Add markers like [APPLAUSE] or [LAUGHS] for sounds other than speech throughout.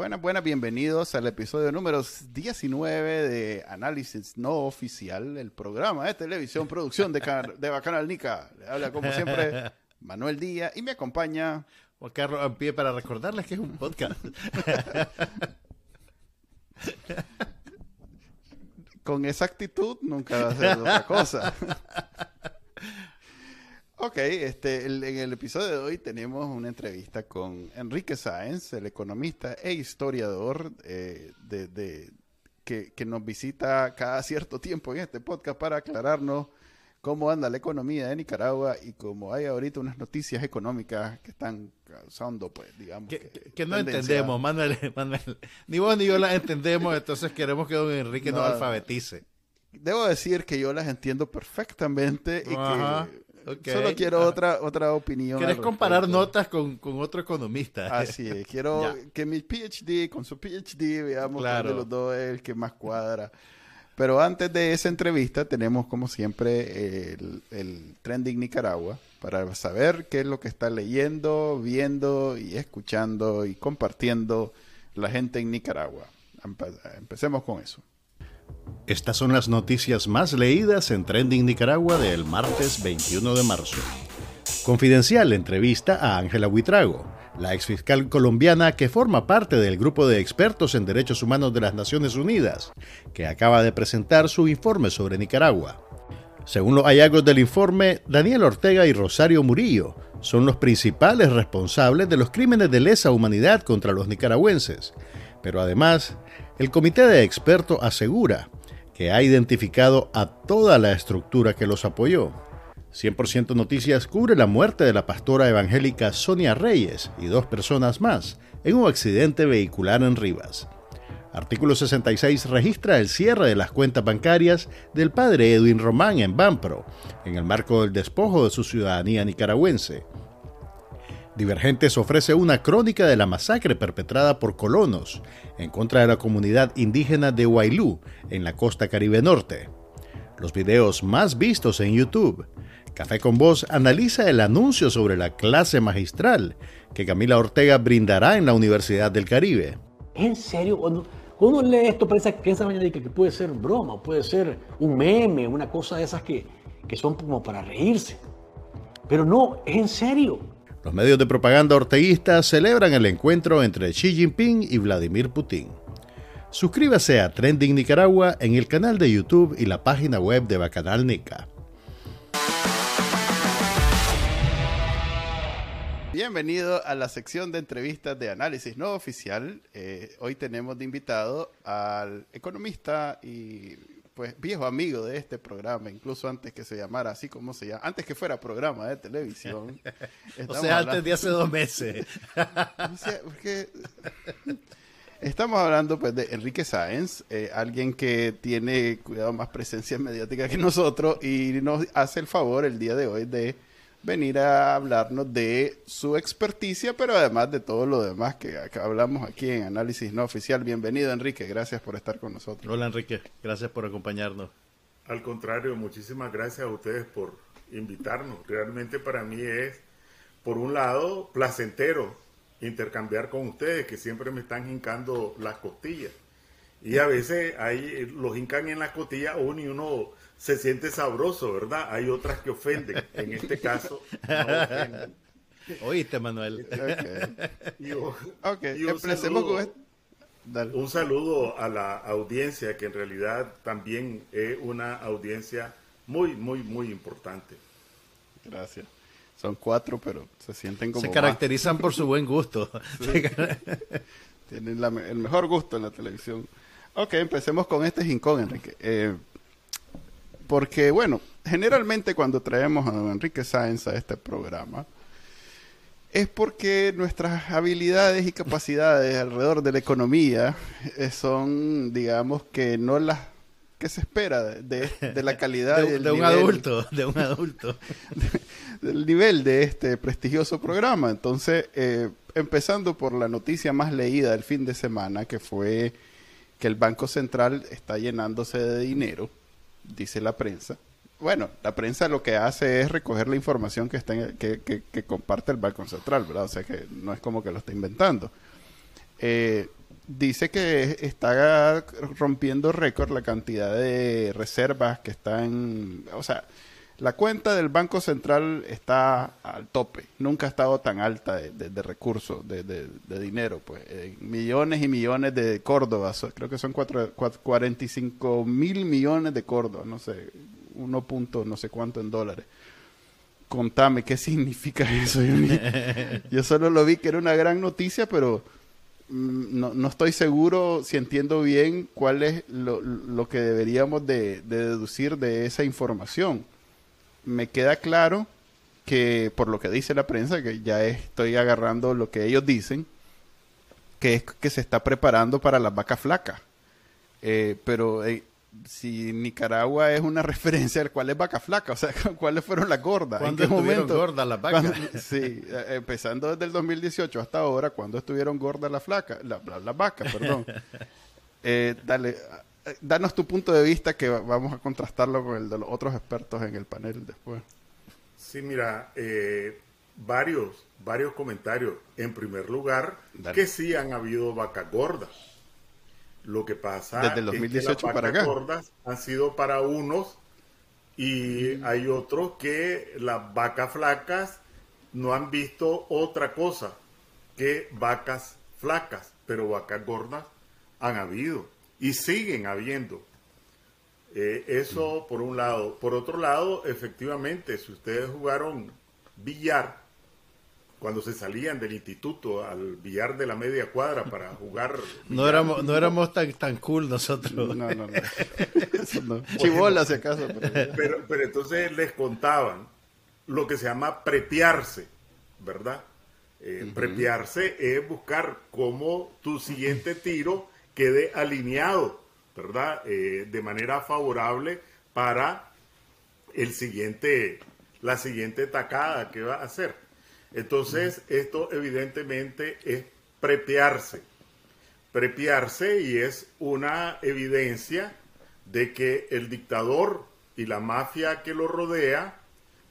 Buenas, buenas, bienvenidos al episodio número 19 de Análisis No Oficial, el programa de televisión, producción de, de Bacanal Nica. Le habla como siempre Manuel Díaz y me acompaña Juan Carlos pie para recordarles que es un podcast. [LAUGHS] Con esa actitud nunca va a ser otra cosa. Ok, este, en el episodio de hoy tenemos una entrevista con Enrique Sáenz, el economista e historiador eh, de, que, nos visita cada cierto tiempo en este podcast para aclararnos cómo anda la economía de Nicaragua y cómo hay ahorita unas noticias económicas que están causando, pues, digamos. Que, no entendemos, Manuel, [LAUGHS] Manuel. Ni vos ni yo las entendemos, entonces queremos que don Enrique nos alfabetice. Debo decir que yo las entiendo perfectamente y que Solo quiero otra, otra opinión. ¿Quieres comparar notas con, otro economista? Así es. [LAUGHS] Quiero que mi PhD, con su PhD, veamos cuál de los dos es el que más cuadra. Pero antes de esa entrevista tenemos, como siempre, el, el Trending Nicaragua para saber qué es lo que está leyendo, viendo y escuchando y compartiendo la gente en Nicaragua. Empecemos con eso. Estas son las noticias más leídas en Trending Nicaragua del martes 21 de marzo. Confidencial entrevista a Ángela Huitrago, la exfiscal colombiana que forma parte del grupo de expertos en derechos humanos de las Naciones Unidas, que acaba de presentar su informe sobre Nicaragua. Según los hallazgos del informe, Daniel Ortega y Rosario Murillo son los principales responsables de los crímenes de lesa humanidad contra los nicaragüenses, pero además, el comité de expertos asegura que ha identificado a toda la estructura que los apoyó. 100% Noticias cubre la muerte de la pastora evangélica Sonia Reyes y dos personas más en un accidente vehicular en Rivas. Artículo 66 registra el cierre de las cuentas bancarias del padre Edwin Román en Bampro, en el marco del despojo de su ciudadanía nicaragüense. Divergentes ofrece una crónica de la masacre perpetrada por colonos en contra de la comunidad indígena de Huailú, en la costa caribe norte. Los videos más vistos en YouTube. Café con Voz analiza el anuncio sobre la clase magistral que Camila Ortega brindará en la Universidad del Caribe. ¿En serio? Cuando, uno lee esto piensa, piensa que puede ser broma, puede ser un meme, una cosa de esas que, que son como para reírse. Pero no, es en serio. Los medios de propaganda orteguistas celebran el encuentro entre Xi Jinping y Vladimir Putin. Suscríbase a Trending Nicaragua en el canal de YouTube y la página web de Bacanal Nica. Bienvenido a la sección de entrevistas de análisis no oficial. Eh, hoy tenemos de invitado al economista y pues viejo amigo de este programa, incluso antes que se llamara así como se llama, antes que fuera programa de televisión. [LAUGHS] o sea, antes de hace dos meses. [LAUGHS] estamos hablando pues de Enrique Sáenz, eh, alguien que tiene cuidado más presencia mediática que nosotros y nos hace el favor el día de hoy de venir a hablarnos de su experticia, pero además de todo lo demás que, hablamos aquí en Análisis No Oficial. Bienvenido, Enrique. Gracias por estar con nosotros. Hola, Enrique. Gracias por acompañarnos. Al contrario, muchísimas gracias a ustedes por invitarnos. Realmente para mí es, por un lado, placentero intercambiar con ustedes, que siempre me están hincando las costillas. Y a veces ahí los hincan en las costillas uno y uno se siente sabroso, ¿verdad? Hay otras que ofenden. En este caso, no Oíste, Manuel. Ok, [LAUGHS] empecemos con esto. Un saludo a la audiencia, que en realidad también es una audiencia muy, muy, muy importante. Gracias. Son cuatro, pero se sienten como. Se caracterizan por su buen gusto. [LAUGHS] Tienen el mejor gusto en la televisión. Ok, empecemos con este jincón, Enrique. Eh, porque, bueno, generalmente cuando traemos a don Enrique Sáenz a este programa, es porque nuestras habilidades y capacidades alrededor de la economía eh, son, digamos, que no las que se espera de, la calidad de, de un adulto, de un adulto, [LAUGHS] del nivel de este prestigioso programa. Entonces, eh, empezando por la noticia más leída del fin de semana, que fue que el Banco Central está llenándose de dinero dice la prensa. Bueno, la prensa lo que hace es recoger la información que, está que, comparte el Banco Central, ¿verdad? O sea que no es como que lo está inventando. eh, dice que está rompiendo récord la cantidad de reservas que están, o sea, la cuenta del Banco Central está al tope, nunca ha estado tan alta de, recursos, de, dinero, pues millones y millones de Córdoba, creo que son cuatro, 45 mil millones de Córdoba, no sé, uno punto no sé cuánto en dólares. Contame, ¿qué [LAUGHS] significa eso? [LAUGHS] Yo, solo lo vi que era una gran noticia, pero mm, no, estoy seguro si entiendo bien cuál es lo, que deberíamos de, deducir de esa información. Me queda claro que, por lo que dice la prensa, que ya estoy agarrando lo que ellos dicen, que es que se está preparando para las vacas flacas. Eh, pero eh, si Nicaragua es una [LAUGHS] referencia al cual es vaca flaca, o sea, [LAUGHS] cuáles fueron las gordas, ¿en qué momento gordas las vacas? [LAUGHS] sí, eh, empezando desde el 2018 hasta ahora, ¿cuándo estuvieron gordas las flacas, las vacas, perdón. Eh, dale, danos tu punto de vista que vamos a contrastarlo con el de los otros expertos en el panel después. Sí, mira, varios, varios comentarios. En primer lugar, que sí han habido vacas gordas lo que pasa Desde el 2018 es que las para acá. gordas han sido para unos y mm. hay otros que las vacas flacas no han visto otra cosa que vacas flacas, pero vacas gordas han habido y siguen habiendo. Eh, eso mm. por un lado. Por otro lado, efectivamente, si ustedes jugaron billar, cuando se salían del instituto al billar de la media cuadra para [LAUGHS] jugar. No éramos, no éramos tan, tan cool nosotros. No, no, no. [LAUGHS] Chibola, si acaso. Pero... pero... entonces les contaban lo que se llama prepiarse, ¿verdad? Eh, prepiarse es buscar cómo tu siguiente tiro quede alineado, ¿verdad? Eh, de manera favorable para el siguiente, la siguiente tacada que va a hacer. Entonces, esto evidentemente es prepiarse. Prepiarse y es una evidencia de que el dictador y la mafia que lo rodea,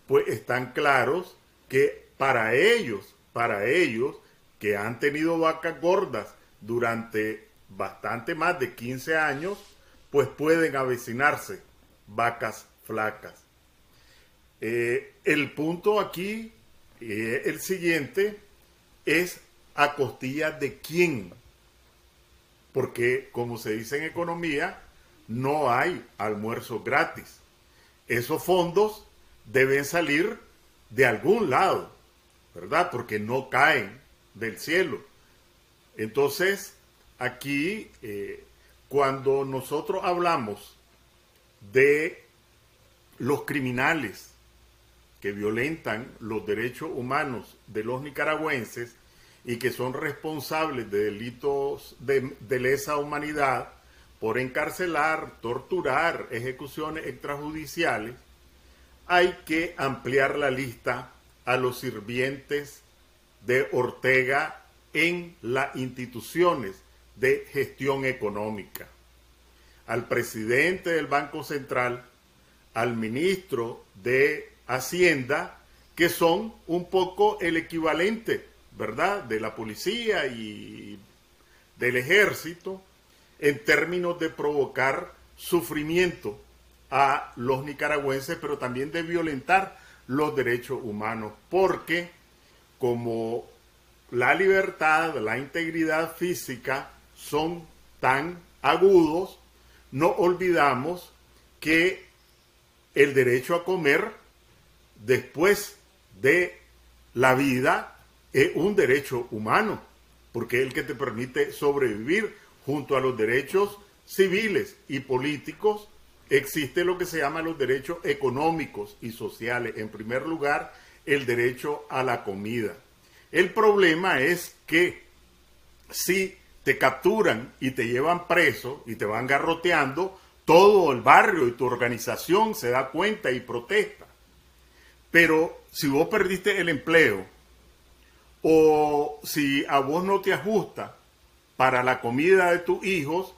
pues están claros que para ellos, para ellos que han tenido vacas gordas durante bastante más de 15 años, pues pueden avecinarse vacas flacas. Eh, el punto aquí eh, el siguiente es a costilla de quién. Porque, como se dice en economía, no hay almuerzo gratis. Esos fondos deben salir de algún lado, ¿verdad? Porque no caen del cielo. Entonces, aquí, eh, cuando nosotros hablamos de los criminales que violentan los derechos humanos de los nicaragüenses y que son responsables de delitos de, lesa humanidad por encarcelar, torturar, ejecuciones extrajudiciales, hay que ampliar la lista a los sirvientes de Ortega en las instituciones de gestión económica, al presidente del Banco Central, al ministro de Hacienda, que son un poco el equivalente, ¿verdad?, de la policía y del ejército en términos de provocar sufrimiento a los nicaragüenses, pero también de violentar los derechos humanos, porque como la libertad, la integridad física son tan agudos, no olvidamos que el derecho a comer después de la vida es un derecho humano, porque es el que te permite sobrevivir junto a los derechos civiles y políticos. Existe lo que se llama los derechos económicos y sociales. En primer lugar, el derecho a la comida. El problema es que si te capturan y te llevan preso y te van garroteando, todo el barrio y tu organización se da cuenta y protesta. Pero si vos perdiste el empleo o si a vos no te ajusta para la comida de tus hijos,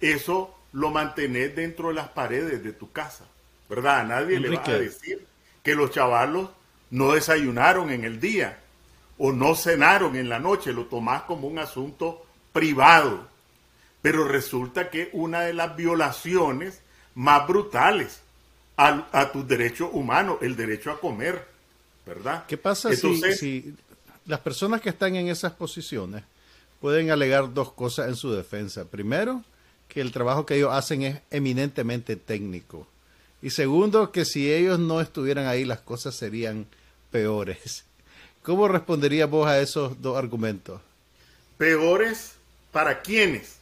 eso lo mantenés dentro de las paredes de tu casa. ¿Verdad? A nadie le va a decir que los chavalos no desayunaron en el día o no cenaron en la noche. Lo tomás como un asunto privado. Pero resulta que una de las violaciones más brutales a, a tus derechos humanos, el derecho a comer, ¿verdad? ¿Qué pasa si, las personas que están en esas posiciones pueden alegar dos cosas en su defensa? Primero, que el trabajo que ellos hacen es eminentemente técnico. Y segundo, que si ellos no estuvieran ahí, las cosas serían peores. ¿Cómo responderías vos a esos dos argumentos? Peores para quienes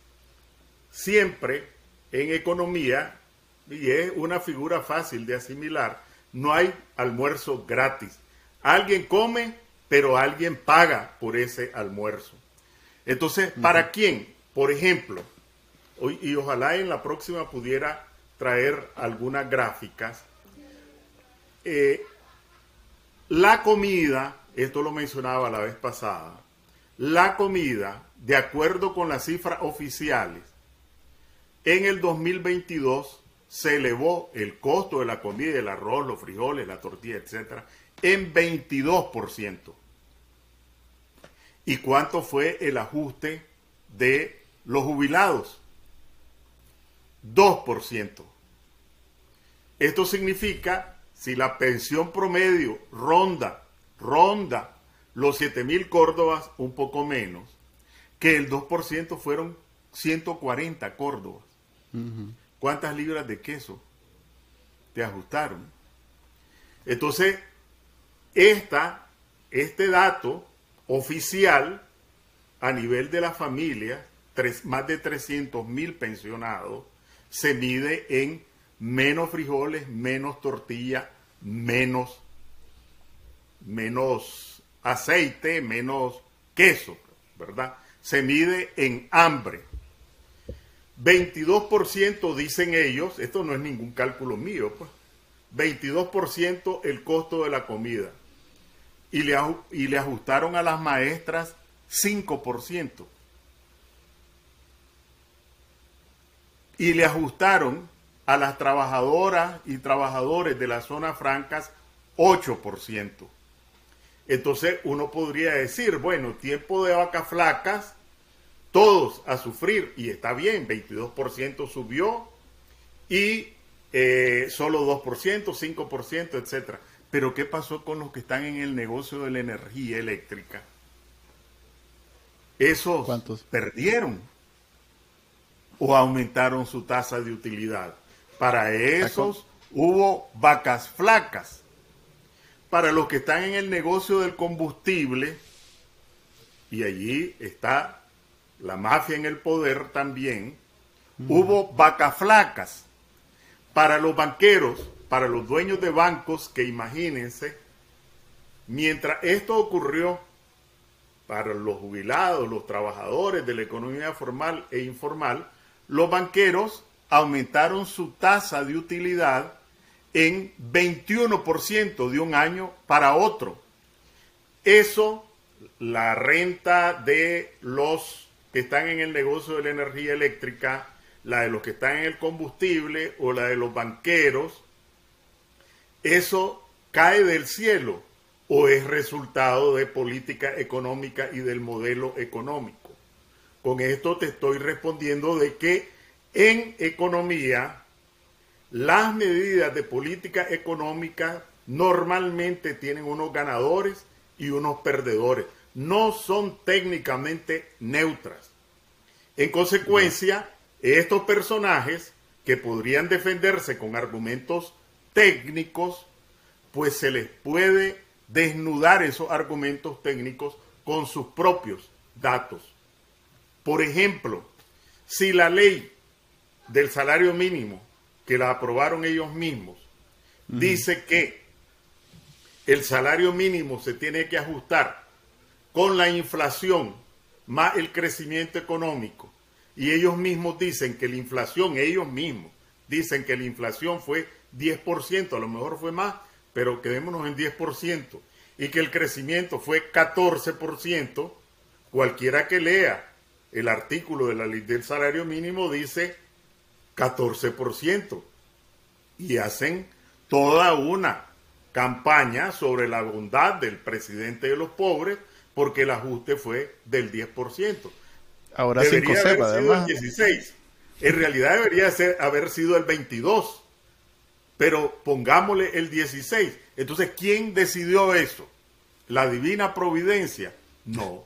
siempre en economía, y es una figura fácil de asimilar, no hay almuerzo gratis. Alguien come, pero alguien paga por ese almuerzo. Entonces, ¿para quién? Por ejemplo, y ojalá en la próxima pudiera traer algunas gráficas. Eh, la comida, esto lo mencionaba la vez pasada, la comida, de acuerdo con las cifras oficiales, en el 2022 se elevó el costo de la comida, el arroz, los frijoles, la tortilla, etcétera, en 22%. ¿Y cuánto fue el ajuste de los jubilados? 2%. Esto significa, si la pensión promedio ronda, ronda los 7 mil córdobas, un poco menos, que el 2% fueron 140 córdobas. ¿Cuántas libras de queso te ajustaron? Entonces, esta, este dato oficial a nivel de la familia, más de 300 mil pensionados, se mide en menos frijoles, menos tortilla, menos, menos aceite, menos queso, ¿verdad? Se mide en hambre. 22% dicen ellos, esto no es ningún cálculo mío, pues, 22% el costo de la comida. Y le, y le ajustaron a las maestras 5%. Y le ajustaron a las trabajadoras y trabajadores de las zonas francas 8%. Entonces uno podría decir, bueno, tiempo de vacas flacas, todos a sufrir, y está bien, 22% subió y eh, solo 2%, 5%, etcétera. Pero ¿qué pasó con los que están en el negocio de la energía eléctrica? Esos ¿Cuántos? perdieron o aumentaron su tasa de utilidad. Para esos hubo vacas flacas. Para los que están en el negocio del combustible, y allí está la mafia en el poder también, hubo vacas flacas. Para los banqueros, para los dueños de bancos, que imagínense, mientras esto ocurrió, para los jubilados, los trabajadores de la economía formal e informal, los banqueros aumentaron su tasa de utilidad en 21% de un año para otro. Eso, la renta de los que están en el negocio de la energía eléctrica, la de los que están en el combustible o la de los banqueros, eso cae del cielo o es resultado de política económica y del modelo económico. Con esto te estoy respondiendo de que en economía, las medidas de política económica normalmente tienen unos ganadores y unos perdedores. No son técnicamente neutras. En consecuencia, estos personajes que podrían defenderse con argumentos técnicos, pues se les puede desnudar esos argumentos técnicos con sus propios datos. Por ejemplo, si la ley del salario mínimo, que la aprobaron ellos mismos, dice que el salario mínimo se tiene que ajustar con la inflación más el crecimiento económico. Y ellos mismos dicen que la inflación, ellos mismos dicen que la inflación fue 10%, a lo mejor fue más, pero quedémonos en 10%, y que el crecimiento fue 14%, cualquiera que lea el artículo de la ley del salario mínimo dice 14%. Y hacen toda una campaña sobre la bondad del presidente de los pobres porque el ajuste fue del 10%. Ahora debería 5 haber sido además. el 16. En realidad debería ser, haber sido el 22. Pero pongámosle el 16. Entonces, ¿quién decidió eso? ¿La divina providencia? No.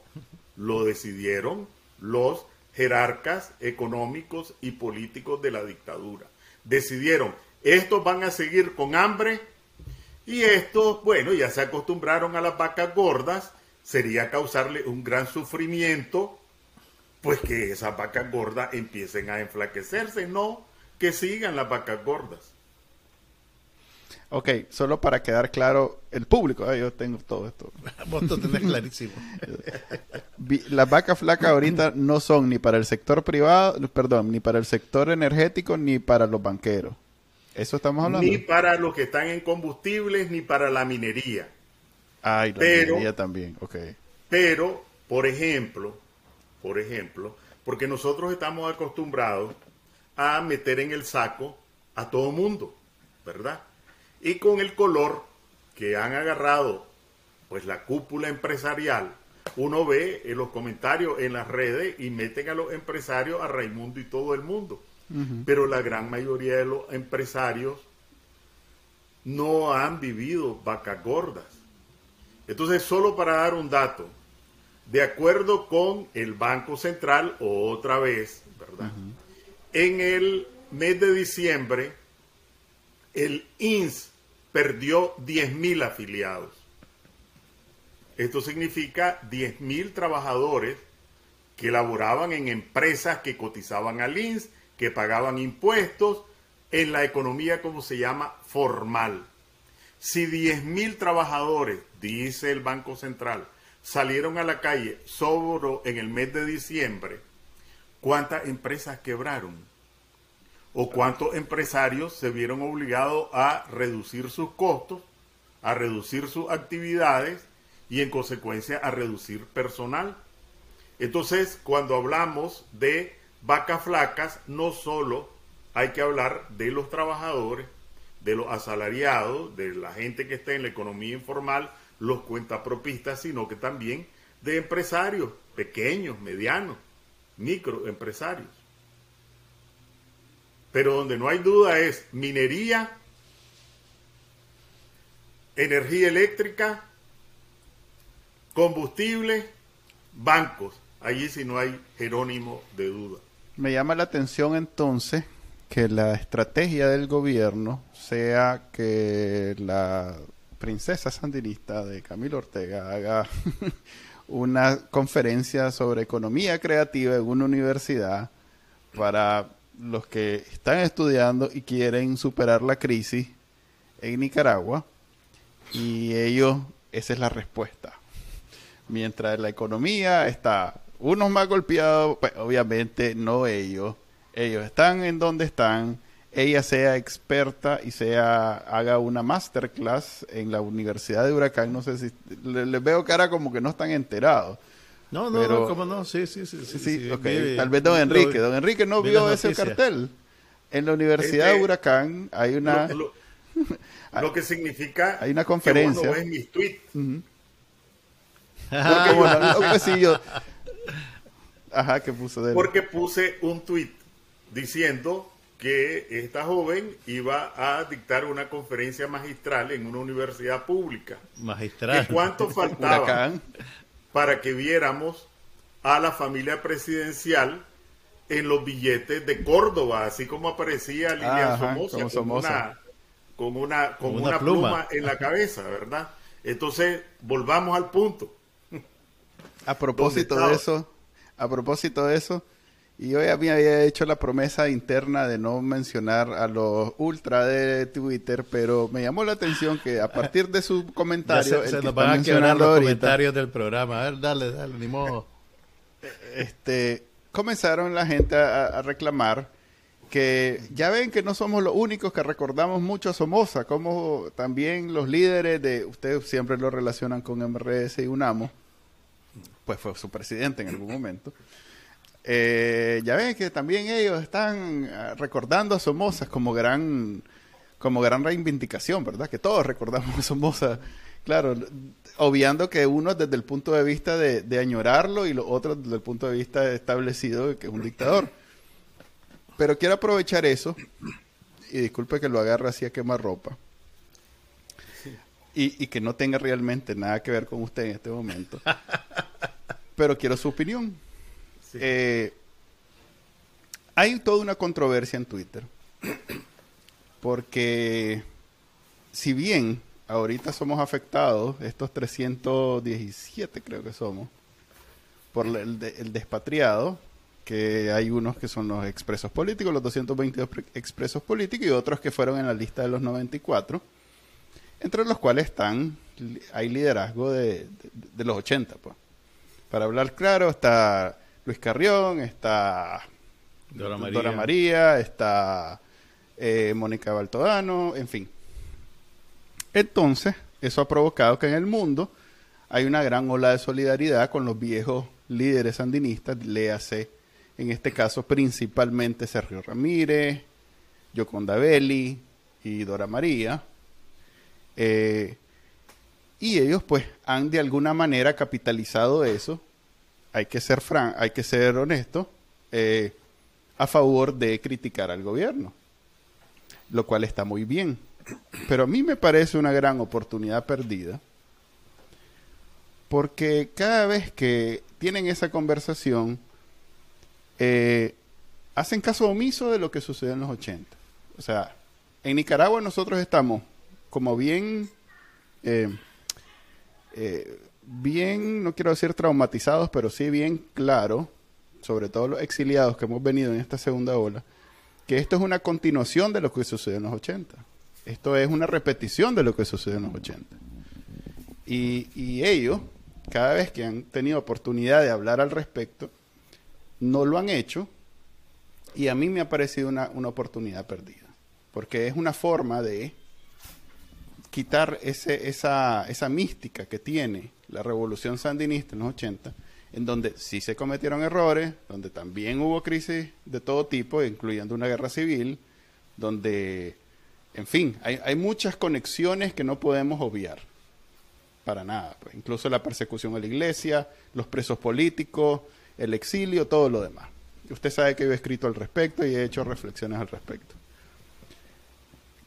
Lo decidieron los jerarcas económicos y políticos de la dictadura. Decidieron, estos van a seguir con hambre y estos, bueno, ya se acostumbraron a las vacas gordas, sería causarle un gran sufrimiento, pues que esas vacas gordas empiecen a enflaquecerse, no que sigan las vacas gordas. Ok, solo para quedar claro, el público, eh, yo tengo todo esto. [LAUGHS] Vos lo tenés clarísimo. [LAUGHS] Las vacas flacas ahorita no son ni para el sector privado, perdón, ni para el sector energético, ni para los banqueros. ¿Eso estamos hablando? Ni para los que están en combustibles, ni para la minería. Ay, la pero- minería también, ok. Pero, por ejemplo, por ejemplo, porque nosotros estamos acostumbrados a meter en el saco a todo mundo, ¿verdad? Y con el color que han agarrado, pues la cúpula empresarial, uno ve en los comentarios en las redes y meten a los empresarios a Raimundo y todo el mundo. Pero la gran mayoría de los empresarios no han vivido vacas gordas. Entonces, solo para dar un dato, de acuerdo con el Banco Central, otra vez, ¿verdad? En el mes de diciembre, el INS perdió 10.000 afiliados. Esto significa 10.000 trabajadores que laboraban en empresas que cotizaban al INS, que pagaban impuestos, en la economía como se llama formal. Si 10.000 trabajadores, dice el Banco Central, salieron a la calle solo en el mes de diciembre, ¿cuántas empresas quebraron? ¿O cuántos empresarios se vieron obligados a reducir sus costos, a reducir sus actividades y en consecuencia a reducir personal? Entonces, cuando hablamos de vacas flacas, no solo hay que hablar de los trabajadores, de los asalariados, de la gente que está en la economía informal, los cuentapropistas, sino que también de empresarios pequeños, medianos, microempresarios. Pero donde no hay duda es minería, energía eléctrica, combustible, bancos. Allí sí no hay Jerónimo de duda. Me llama la atención entonces que la estrategia del gobierno sea que la princesa sandinista de Camilo Ortega haga [LAUGHS] una conferencia sobre economía creativa en una universidad para los que están estudiando y quieren superar la crisis en Nicaragua y ellos, esa es la respuesta. Mientras la economía está unos más golpeados, pues obviamente no ellos. Ellos están en donde están. Ella sea experta y sea haga una masterclass en la Universidad de Huracán. No sé si le- les veo cara como que no están enterados. No, no, Pero- no, ¿cómo no? Sí, sí, sí. Sí, sí, sí, Tal vez don lo- Enrique. Don Enrique no vi vio ese noticias. cartel. En la Universidad Este- de Huracán hay una... Lo, lo- lo que significa Hay una que conferencia. vos no ves mis tweets. [LAUGHS] Porque, bueno, pues sí, yo- Ajá, que puso de él. Porque puse un tweet diciendo que esta joven iba a dictar una conferencia magistral en una universidad pública. Magistral. ¿Que ¿Cuánto [LAUGHS] faltaba Huracán. Para que viéramos a la familia presidencial en los billetes de Córdoba, así como aparecía Lilian Ajá, Somoza, con Somoza. una, con una, con una, una pluma. pluma. en la cabeza, ¿verdad? Entonces, volvamos al punto. A propósito ¿Dónde de eso, a propósito de eso, y yo ya me había hecho la promesa interna de no mencionar a los ultra de Twitter, pero me llamó la atención que a partir de su [LAUGHS] comentario, se, se nos van a quebrar los ahorita, comentarios del programa. A ver, dale, dale, ni modo. [LAUGHS] este, comenzaron la gente a, a reclamar que ya ven que no somos los únicos que recordamos mucho a Somoza, como también los líderes de, ustedes siempre lo relacionan con MRS y UNAMO, pues fue su presidente en algún momento. Eh, ya ven que también ellos están ah, recordando a Somoza como gran, como gran reivindicación, ¿verdad? Que todos recordamos a Somoza claro, obviando que uno desde el punto de vista de, de añorarlo y los otros desde el punto de vista establecido de que es un dictador. Pero quiero aprovechar eso, y disculpe que lo agarre así a quemar ropa, y, y que no tenga realmente nada que ver con usted en este momento, [LAUGHS] pero quiero su opinión. Eh, hay toda una controversia en Twitter, [CLEARS THROAT] porque si bien ahorita somos afectados, estos 317 creo que somos, por el, de- el despatriado, que hay unos que son los expresos políticos, los 222 pre- expresos políticos y otros que fueron en la lista de los 94, entre los cuales están, hay liderazgo de, de- de los 80, pues. Para hablar claro, está Luis Carrión, está Dora María. Dora María, está eh, Mónica Baltodano, en fin. Entonces, eso ha provocado que en el mundo hay una gran ola de solidaridad con los viejos líderes sandinistas, léase en este caso principalmente Sergio Ramírez, Yoconda Belli y Dora María. Eh, y ellos pues han de alguna manera capitalizado eso, hay que ser fran hay que ser honesto, eh, a favor de criticar al gobierno, lo cual está muy bien. Pero a mí me parece una gran oportunidad perdida, porque cada vez que tienen esa conversación, eh, hacen caso omiso de lo que sucedió en los 80. O sea, en Nicaragua nosotros estamos como bien, eh, bien, no quiero decir traumatizados, pero sí bien claro, sobre todo los exiliados que hemos venido en esta segunda ola, que esto es una continuación de lo que sucedió en los 80. Esto es una repetición de lo que sucedió en los 80. Y, y ellos, cada vez que han tenido oportunidad de hablar al respecto, no lo han hecho y a mí me ha parecido una, una oportunidad perdida. Porque es una forma de quitar ese, esa, esa mística que tiene la revolución sandinista en los 80, en donde sí se cometieron errores, donde también hubo crisis de todo tipo, incluyendo una guerra civil, donde, en fin, hay, muchas conexiones que no podemos obviar. Para nada. pues. Incluso la persecución a la iglesia, los presos políticos, el exilio, todo lo demás. Usted sabe que yo he escrito al respecto y he hecho reflexiones al respecto.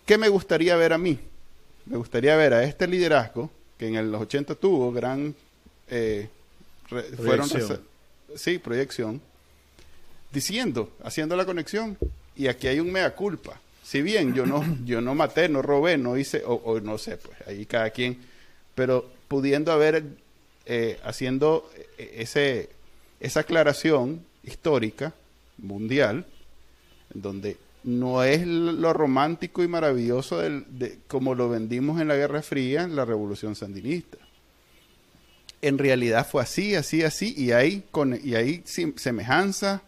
¿Qué me gustaría ver a mí? Me gustaría ver a este liderazgo, que en los 80 tuvo gran... eh, re- fueron sí, proyección, diciendo, haciendo la conexión, y aquí hay un mea culpa. Si bien yo no, [CLEARS THROAT] yo no maté, no robé, no hice, o, o no sé, pues ahí cada quien, pero pudiendo haber, eh, haciendo eh, ese, esa aclaración histórica, mundial, donde no es lo romántico y maravilloso del- de, como lo vendimos en la Guerra Fría, en la Revolución Sandinista. En realidad fue así, así, así, y hay, con, y hay sim- semejanza,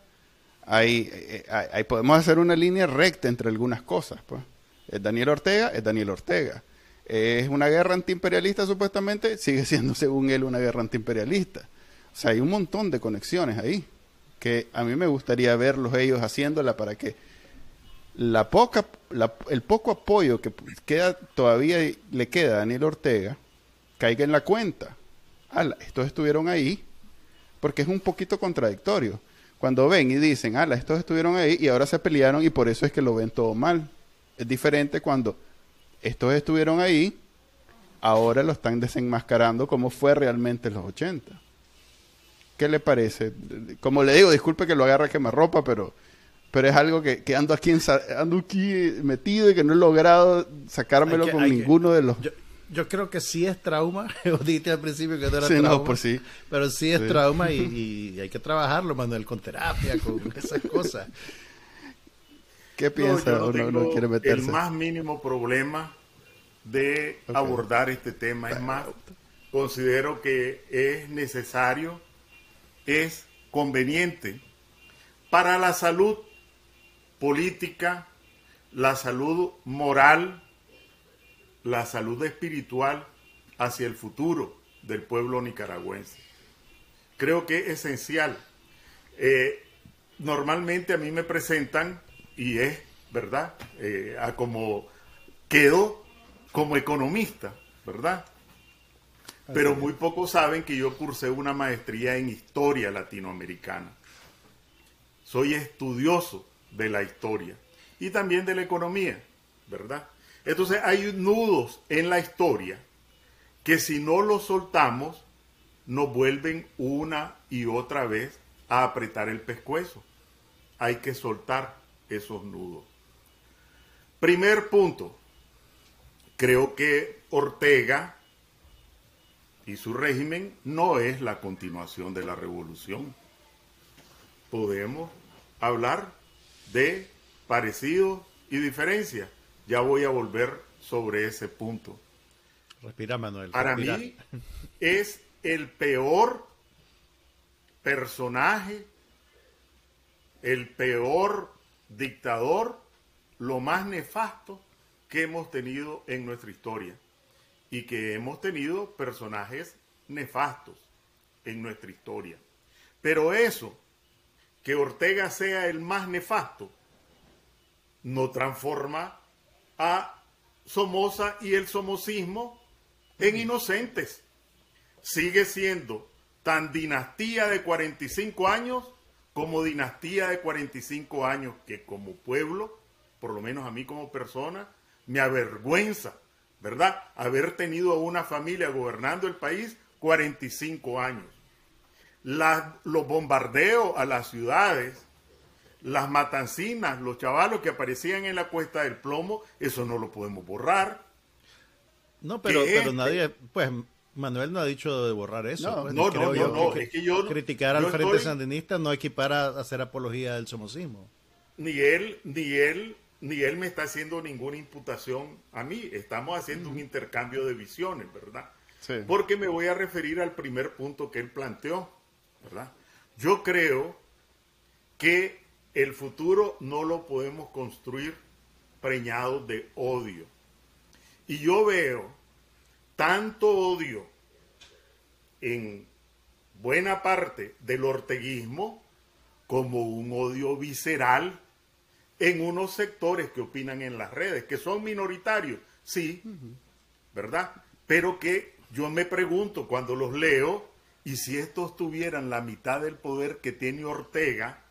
hay, eh, hay- hay- podemos hacer una línea recta entre algunas cosas. Pues. Es Daniel Ortega, es Daniel Ortega. Es una guerra antiimperialista, supuestamente, sigue siendo, según él, una guerra antiimperialista. O sea, hay un montón de conexiones ahí que a mí me gustaría verlos ellos haciéndola para que la poca, la- el poco apoyo que queda todavía le queda a Daniel Ortega caiga en la cuenta. Ala, estos estuvieron ahí, porque es un poquito contradictorio. Cuando ven y dicen, ala, estos estuvieron ahí y ahora se pelearon y por eso es que lo ven todo mal. Es diferente cuando estos estuvieron ahí, ahora lo están desenmascarando como fue realmente en los 80. ¿Qué le parece? Como le digo, disculpe que lo agarre a quemarropa, pero, pero es algo que, que ando, aquí en ando aquí metido y que no he logrado sacármelo que- con que- ninguno de los... Yo, yo creo que sí es trauma. [LAUGHS] Dijiste al principio que no era Sí, no, trauma. pues sí. Pero sí es Sí. trauma y, [LAUGHS] y hay que trabajarlo, Manuel, con terapia, con [LAUGHS] esas cosas. ¿Qué piensa? no ¿O no, no quiere el meterse? más mínimo problema de abordar este tema. Es más, considero que es necesario, es conveniente para la salud política, la salud moral, la salud espiritual hacia el futuro del pueblo nicaragüense. Creo que es esencial. Eh, normalmente a mí me presentan, y es verdad, eh, a como quedo como economista, ¿verdad? pero muy pocos saben que yo cursé una maestría en historia latinoamericana. Soy estudioso de la historia y también de la economía, ¿verdad? Entonces hay nudos en la historia que si no los soltamos, nos vuelven una y otra vez a apretar el pescuezo. Hay que soltar esos nudos. Primer punto, creo que Ortega y su régimen no es la continuación de la revolución. Podemos hablar de parecido y diferencia. Ya voy a volver sobre ese punto. Respira, Manuel. Para mí es el peor personaje, el peor dictador, lo más nefasto que hemos tenido en nuestra historia. Y que hemos tenido personajes nefastos en nuestra historia. Pero eso, que Ortega sea el más nefasto, no transforma a Somoza y el somocismo en inocentes. Sigue siendo tan dinastía de 45 años como dinastía de 45 años que como pueblo, por lo menos a mí como persona, me avergüenza, ¿verdad? Haber tenido una familia gobernando el país 45 años. Los bombardeos a las ciudades, las matancinas, los chavalos que aparecían en la cuesta del plomo, eso no lo podemos borrar. No, pero, pero este nadie, pues Manuel no ha dicho de borrar eso. No, pues, no, no, no, es que yo criticar al Frente Sandinista no equipara a hacer apología del somocismo. Ni él, ni él, ni él me está haciendo ninguna imputación a mí. Estamos haciendo un intercambio de visiones, ¿verdad? Sí. Porque me voy a referir al primer punto que él planteó, ¿verdad? Yo creo que el futuro no lo podemos construir preñado de odio. Y yo veo tanto odio en buena parte del orteguismo como un odio visceral en unos sectores que opinan en las redes, que son minoritarios, sí, ¿verdad? Pero que yo me pregunto cuando los leo, y si estos tuvieran la mitad del poder que tiene Ortega,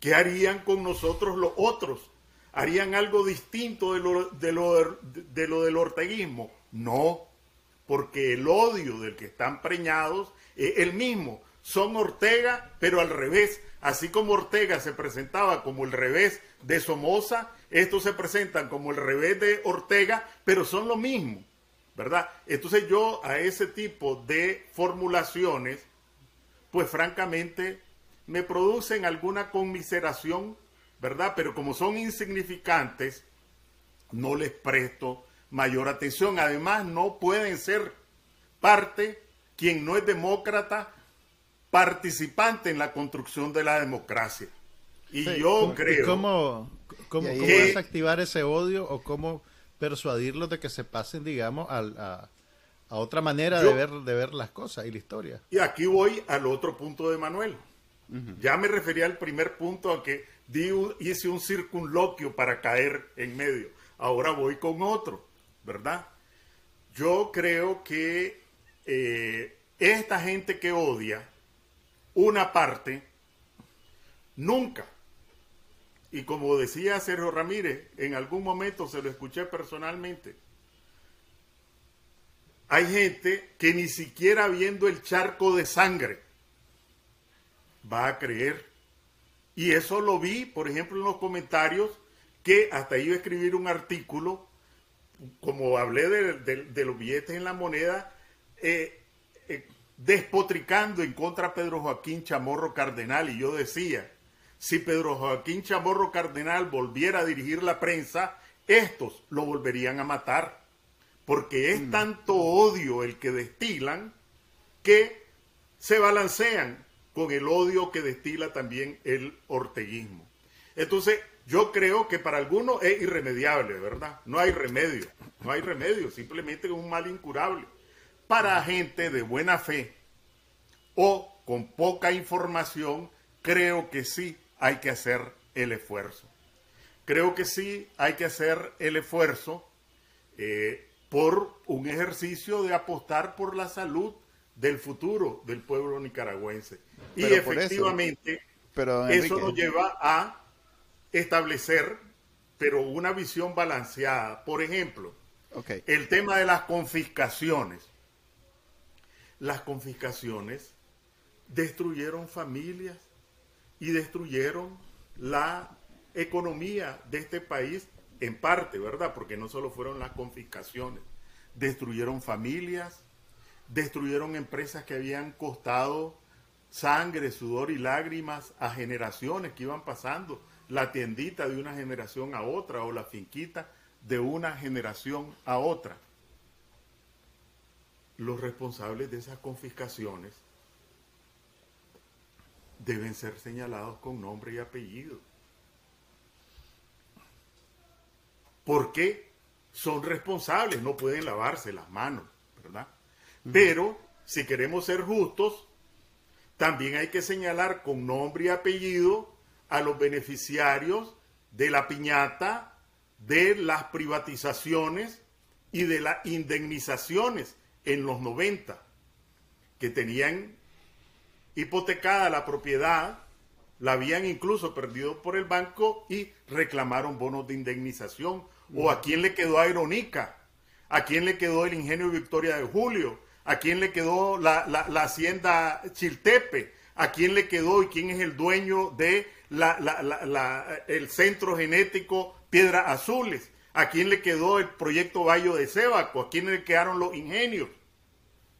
¿qué harían con nosotros los otros? ¿Harían algo distinto de lo, de lo, de lo del orteguismo? No, porque el odio del que están preñados es el mismo. Son Ortega, pero al revés. Así como Ortega se presentaba como el revés de Somoza, estos se presentan como el revés de Ortega, pero son lo mismo, ¿verdad? Entonces yo a ese tipo de formulaciones, pues francamente me producen alguna conmiseración, ¿verdad? Pero como son insignificantes, no les presto mayor atención. Además, no pueden ser parte quien no es demócrata, participante en la construcción de la democracia. Y yo creo... ¿Cómo, cómo, desactivar ese odio o cómo persuadirlos de que se pasen, digamos, a, otra manera de, ver, de ver las cosas y la historia? Y aquí voy al otro punto de Manuel. Ya me refería al primer punto a que di, hice un circunloquio para caer en medio. Ahora voy con otro. ¿verdad? Yo creo que eh, esta gente que odia, una parte, nunca, y como decía Sergio Ramírez, en algún momento se lo escuché personalmente, hay gente que ni siquiera viendo el charco de sangre va a creer. Y eso lo vi, por ejemplo, en los comentarios, que hasta iba a escribir un artículo como hablé de, los billetes en la moneda, eh, eh, despotricando en contra de Pedro Joaquín Chamorro Cardenal. Y yo decía, si Pedro Joaquín Chamorro Cardenal volviera a dirigir la prensa, estos lo volverían a matar. Porque es mm. tanto odio el que destilan que se balancean con el odio que destila también el orteguismo. Entonces, yo creo que para algunos es irremediable, ¿verdad? No hay remedio, no hay remedio, simplemente es un mal incurable. Para gente de buena fe o con poca información, creo que sí hay que hacer el esfuerzo. Creo que sí hay que hacer el esfuerzo eh, por un ejercicio de apostar por la salud del futuro del pueblo nicaragüense. y efectivamente, pero, eso nos lleva a establecer, pero una visión balanceada. Por ejemplo, el tema de las confiscaciones. Las confiscaciones destruyeron familias y destruyeron la economía de este país en parte, ¿verdad? Porque no solo fueron las confiscaciones, destruyeron familias, destruyeron empresas que habían costado sangre, sudor y lágrimas a generaciones que iban pasando, la tiendita de una generación a otra o la finquita de una generación a otra. Los responsables de esas confiscaciones deben ser señalados con nombre y apellido. Porque son responsables, no pueden lavarse las manos, ¿verdad? Pero si queremos ser justos, también hay que señalar con nombre y apellido a los beneficiarios de la piñata, de las privatizaciones y de las indemnizaciones en los 90, que tenían hipotecada la propiedad, la habían incluso perdido por el banco y reclamaron bonos de indemnización. ¿O a quién le quedó Aeronica? ¿A quién le quedó el ingenio Victoria de Julio? ¿A quién le quedó la, hacienda Chiltepe? ¿A quién le quedó y quién es el dueño de el centro genético Piedra Azules? ¿A quién le quedó el proyecto Bayo de Sébaco? ¿A quién le quedaron los ingenios?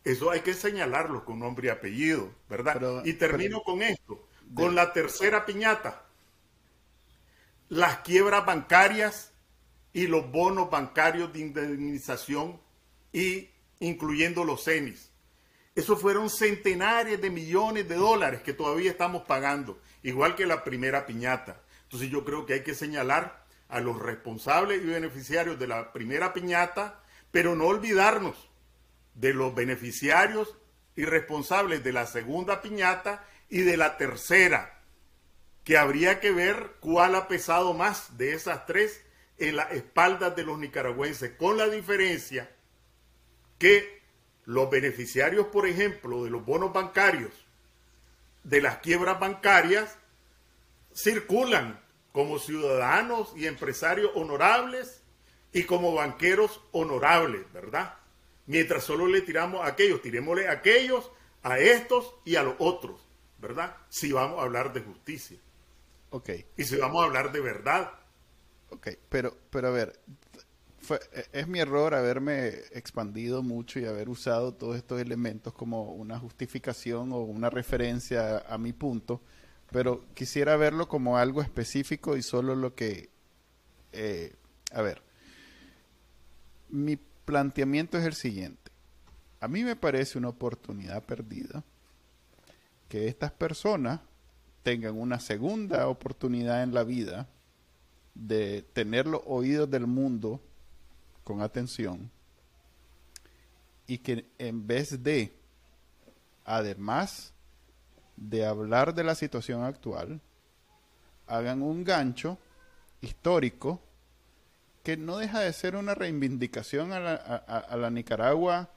Eso hay que señalarlo con nombre y apellido, ¿verdad? y termino con esto, con la tercera piñata. Las quiebras bancarias y los bonos bancarios de indemnización y incluyendo los CENIS. Eso fueron centenares de millones de dólares que todavía estamos pagando, igual que la primera piñata. Entonces yo creo que hay que señalar a los responsables y beneficiarios de la primera piñata, pero no olvidarnos de los beneficiarios y responsables de la segunda piñata y de la tercera, que habría que ver cuál ha pesado más de esas tres en las espaldas de los nicaragüenses, con la diferencia que los beneficiarios, por ejemplo, de los bonos bancarios, de las quiebras bancarias, circulan como ciudadanos y empresarios honorables y como banqueros honorables, ¿verdad? Mientras solo le tiramos a aquellos, tirémosle a aquellos, a estos y a los otros, ¿verdad? Si vamos a hablar de justicia. Ok. Y si vamos a hablar de verdad. Ok, pero, pero a ver, e, es mi error haberme expandido mucho y haber usado todos estos elementos como una justificación o una referencia a, a mi punto, pero quisiera verlo como algo específico y solo lo que... Eh, a ver, mi planteamiento es el siguiente. A mí me parece una oportunidad perdida que estas personas tengan una segunda oportunidad en la vida de tener los oídos del mundo con atención y que en vez de, además de hablar de la situación actual, hagan un gancho histórico que no deja de ser una reivindicación a la, a, la Nicaragua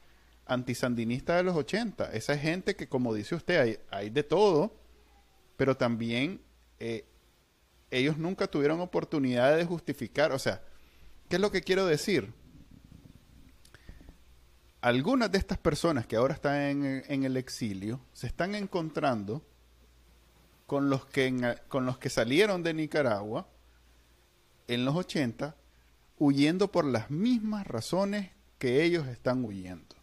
antisandinista de los 80. Esa gente que, como dice usted, hay, hay de todo, pero también eh, ellos nunca tuvieron oportunidad de justificar. O sea, ¿qué es lo que quiero decir? Algunas de estas personas que ahora están en, en el exilio se están encontrando con los que, con los que salieron de Nicaragua en los 80 huyendo por las mismas razones que ellos están huyendo.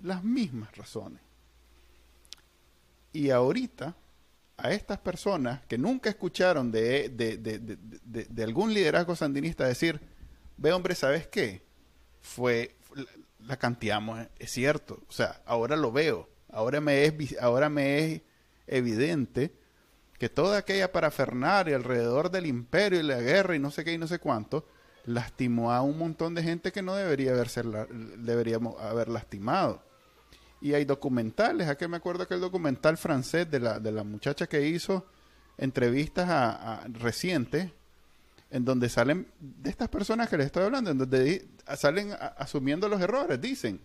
Las mismas razones. Y ahorita, a estas personas que nunca escucharon de, de, algún liderazgo sandinista decir, ve hombre, ¿sabes qué? Fue, la canteamos, es cierto. O sea, ahora lo veo. Ahora me es, ahora me es evidente que toda aquella parafernaria alrededor del imperio y la guerra y no sé qué y no sé cuánto, lastimó a un montón de gente que no debería haberse deberíamos haber lastimado. Y hay documentales, a que me acuerdo que el documental francés de la, de la muchacha que hizo entrevistas a, recientes en donde salen de estas personas que les estoy hablando, en donde salen asumiendo los errores, dicen,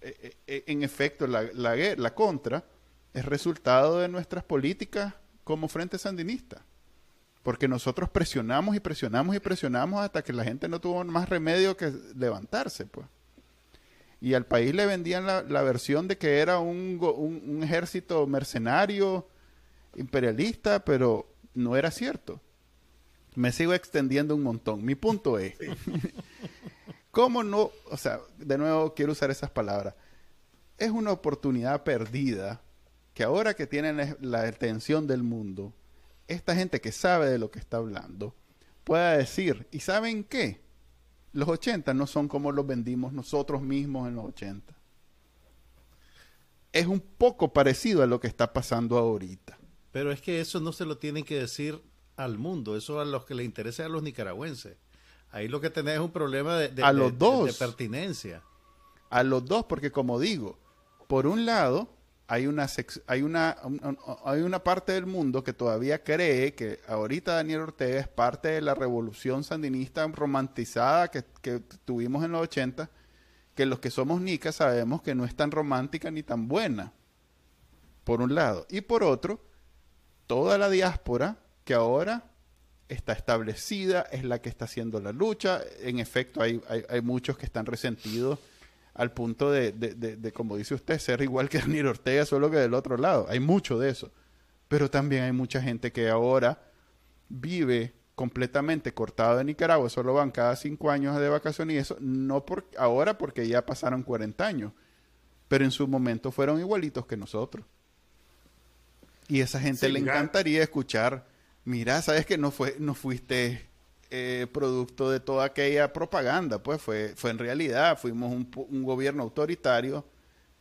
e, e, e, en efecto, la, la, la contra es resultado de nuestras políticas como Frente Sandinista. Porque nosotros presionamos y presionamos y presionamos hasta que la gente no tuvo más remedio que levantarse, pues. Y al país le vendían la, versión de que era un, un, ejército mercenario, imperialista, pero no era cierto. Me sigo extendiendo un montón. Mi punto es, [LAUGHS] ¿cómo no? O sea, de nuevo quiero usar esas palabras. Es una oportunidad perdida que ahora que tienen la atención del mundo, esta gente que sabe de lo que está hablando pueda decir, ¿y saben qué? Los 80 no son como los vendimos nosotros mismos en los 80. Es un poco parecido a lo que está pasando ahorita. Pero es que eso no se lo tienen que decir al mundo, eso a los que le interesa a los nicaragüenses. Ahí lo que tenés es un problema de, a los dos. de pertinencia. A los dos, porque como digo, por un lado, hay una, hay una, hay una parte del mundo que todavía cree que ahorita Daniel Ortega es parte de la revolución sandinista romantizada que, tuvimos en los 80, que los que somos nicas sabemos que no es tan romántica ni tan buena, por un lado. Y por otro, toda la diáspora que ahora está establecida, es la que está haciendo la lucha. En efecto, hay, hay, hay muchos que están resentidos al punto de, de, como dice usted, ser igual que [LAUGHS] Daniel Ortega, solo que del otro lado. Hay mucho de eso. Pero también hay mucha gente que ahora vive completamente cortado de Nicaragua, solo van cada cinco años de vacaciones y eso no por ahora porque ya pasaron 40 años, pero en su momento fueron igualitos que nosotros. Y esa gente le encantaría escuchar, mira, sabes que no fue, no fuiste eh, producto de toda aquella propaganda, pues fue, fue en realidad, fuimos un, gobierno autoritario,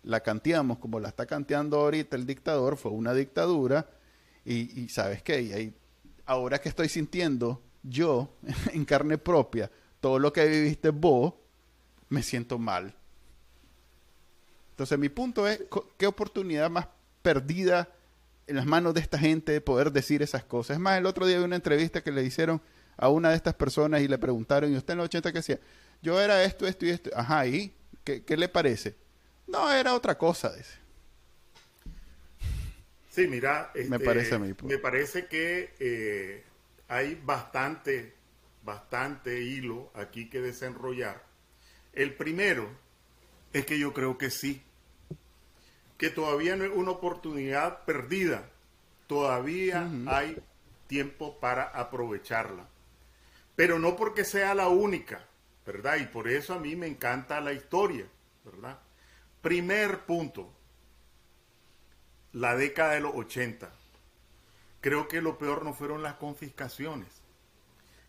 la canteamos como la está canteando ahorita el dictador, fue una dictadura, y, sabes qué, y ahora que estoy sintiendo yo [LAUGHS] en carne propia todo lo que viviste vos, me siento mal. Entonces mi punto es, ¿qué oportunidad más perdida en las manos de esta gente de poder decir esas cosas? Es más, el otro día vi una entrevista que le hicieron a una de estas personas y le preguntaron, ¿y usted en los 80 qué hacía? Yo era esto, esto y esto. Ajá, ¿y qué, le parece? No, era otra cosa, dice. Sí, mira, me este, parece a mí. Pues. Me parece que eh, hay bastante, bastante hilo aquí que desenrollar. El primero es que yo creo que sí, que todavía no es una oportunidad perdida, todavía hay tiempo para aprovecharla pero no porque sea la única, ¿verdad? Y por eso a mí me encanta la historia, ¿verdad? Primer punto, la década de los 80. Creo que lo peor no fueron las confiscaciones.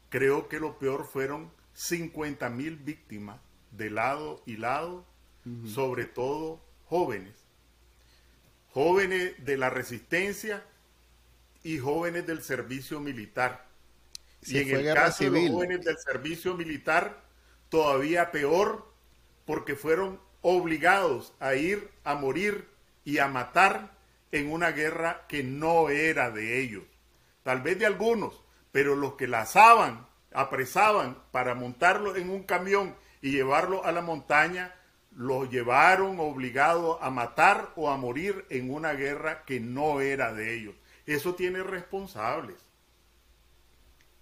Creo que lo peor fueron 50 mil víctimas de lado y lado, sobre todo jóvenes. Jóvenes de la resistencia y jóvenes del servicio militar y en el caso de los jóvenes del servicio militar, todavía peor, porque fueron obligados a ir a morir y a matar en una guerra que no era de ellos. Tal vez de algunos, pero los que lazaban, apresaban para montarlo en un camión y llevarlo a la montaña, los llevaron obligados a matar o a morir en una guerra que no era de ellos. Eso tiene responsables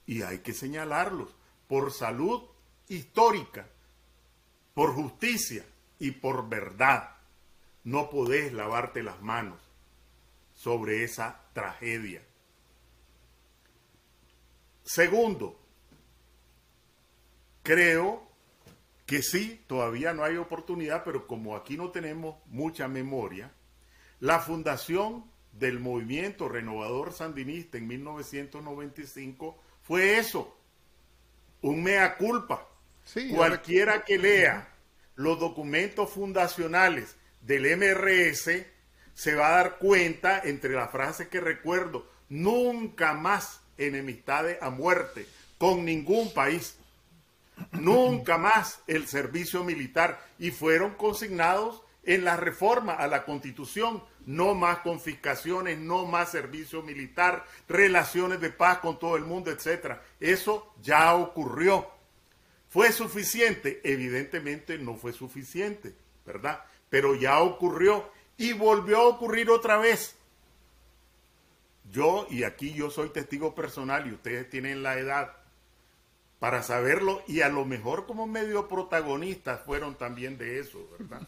y hay que señalarlos por salud histórica, por justicia y por verdad. No podés lavarte las manos sobre esa tragedia. Segundo, creo que sí, todavía no hay oportunidad, pero como aquí no tenemos mucha memoria, la fundación del movimiento renovador sandinista en 1995 fue eso, un mea culpa. Cualquiera que lea los documentos fundacionales del MRS se va a dar cuenta, entre las frases que recuerdo, nunca más enemistades a muerte con ningún país. Nunca más el servicio militar y fueron consignados en la reforma a la constitución no más confiscaciones, no más servicio militar, relaciones de paz con todo el mundo, etc. Eso ya ocurrió. ¿Fue suficiente? Evidentemente no fue suficiente, ¿verdad? Pero ya ocurrió y volvió a ocurrir otra vez. Yo, y aquí yo soy testigo personal y ustedes tienen la edad para saberlo y a lo mejor como medio protagonistas fueron también de eso, ¿verdad?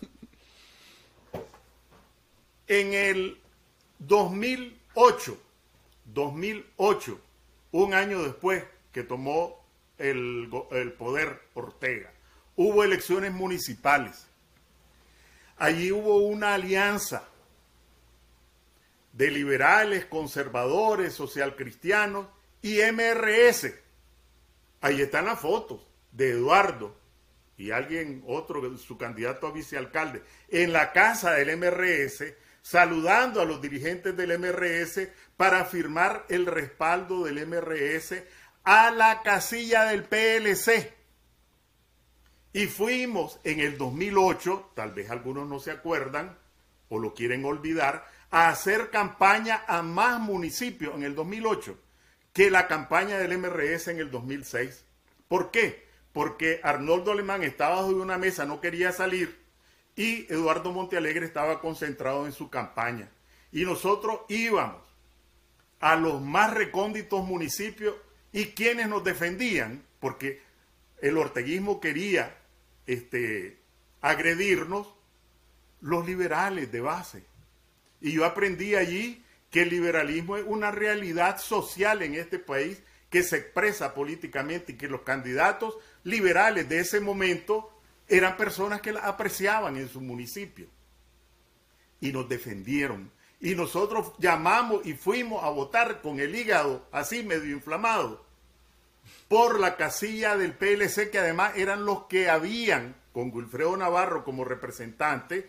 En el 2008, 2008, un año después que tomó el, el poder Ortega, hubo elecciones municipales. Allí hubo una alianza de liberales, conservadores, socialcristianos y MRS. Ahí están las fotos de Eduardo y alguien otro, su candidato a vicealcalde, en la casa del MRS saludando a los dirigentes del MRS para firmar el respaldo del MRS a la casilla del PLC. Y fuimos en el 2008, tal vez algunos no se acuerdan o lo quieren olvidar, a hacer campaña a más municipios en el 2008 que la campaña del MRS en el 2006. ¿Por qué? Porque Arnoldo Alemán estaba bajo una mesa, no quería salir y Eduardo Montealegre estaba concentrado en su campaña. Y nosotros íbamos a los más recónditos municipios y quienes nos defendían, porque el orteguismo quería este, agredirnos, los liberales de base. Y yo aprendí allí que el liberalismo es una realidad social en este país que se expresa políticamente y que los candidatos liberales de ese momento eran personas que la apreciaban en su municipio y nos defendieron. Y nosotros llamamos y fuimos a votar con el hígado así medio inflamado por la casilla del PLC, que además eran los que habían, con Wilfredo Navarro como representante,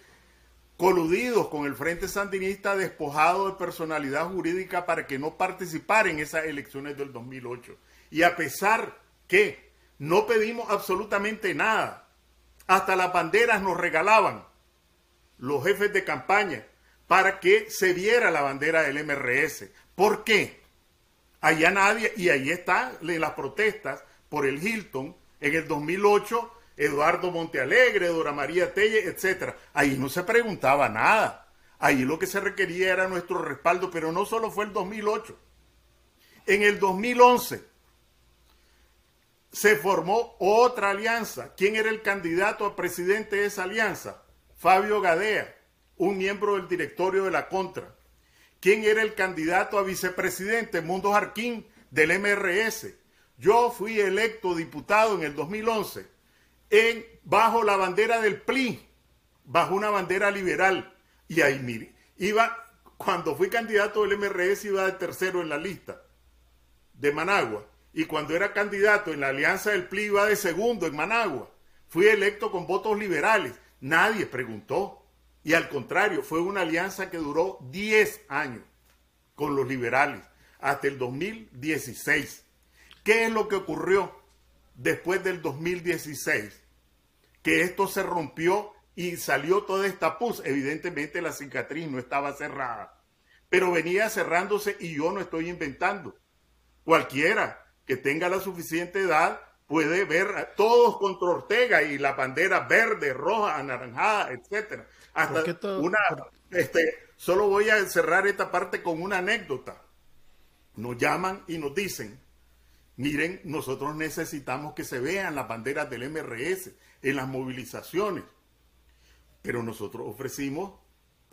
coludidos con el Frente Sandinista, despojado de personalidad jurídica para que no participara en esas elecciones del 2008. Y a pesar que no pedimos absolutamente nada, hasta las banderas nos regalaban los jefes de campaña para que se viera la bandera del MRS. ¿Por qué? Allá nadie, y ahí está las protestas por el Hilton en el 2008, Eduardo Montealegre, Dora María Telle, etc. Ahí no se preguntaba nada. Ahí lo que se requería era nuestro respaldo, pero no solo fue el 2008. En el 2011 se formó otra alianza. ¿Quién era el candidato a presidente de esa alianza? Fabio Gadea, un miembro del directorio de la Contra. ¿Quién era el candidato a vicepresidente? Mundo Jarquín, del MRS. Yo fui electo diputado en el 2011 en, bajo la bandera del PLI, bajo una bandera liberal. Y ahí, mire, iba, cuando fui candidato del MRS, iba de tercero en la lista de Managua y cuando era candidato en la alianza del PLI iba de segundo en Managua. Fui electo con votos liberales. Nadie preguntó. Y al contrario, fue una alianza que duró 10 años con los liberales, hasta el 2016. ¿Qué es lo que ocurrió después del 2016? Que esto se rompió y salió toda esta pus. Evidentemente la cicatriz no estaba cerrada, pero venía cerrándose y yo no estoy inventando. Cualquiera que tenga la suficiente edad puede ver a todos contra Ortega y la bandera verde, roja, anaranjada, etcétera. Hasta una, este, solo voy a cerrar esta parte con una anécdota. Nos llaman y nos dicen, miren, nosotros necesitamos que se vean las banderas del MRS en las movilizaciones. Pero nosotros ofrecimos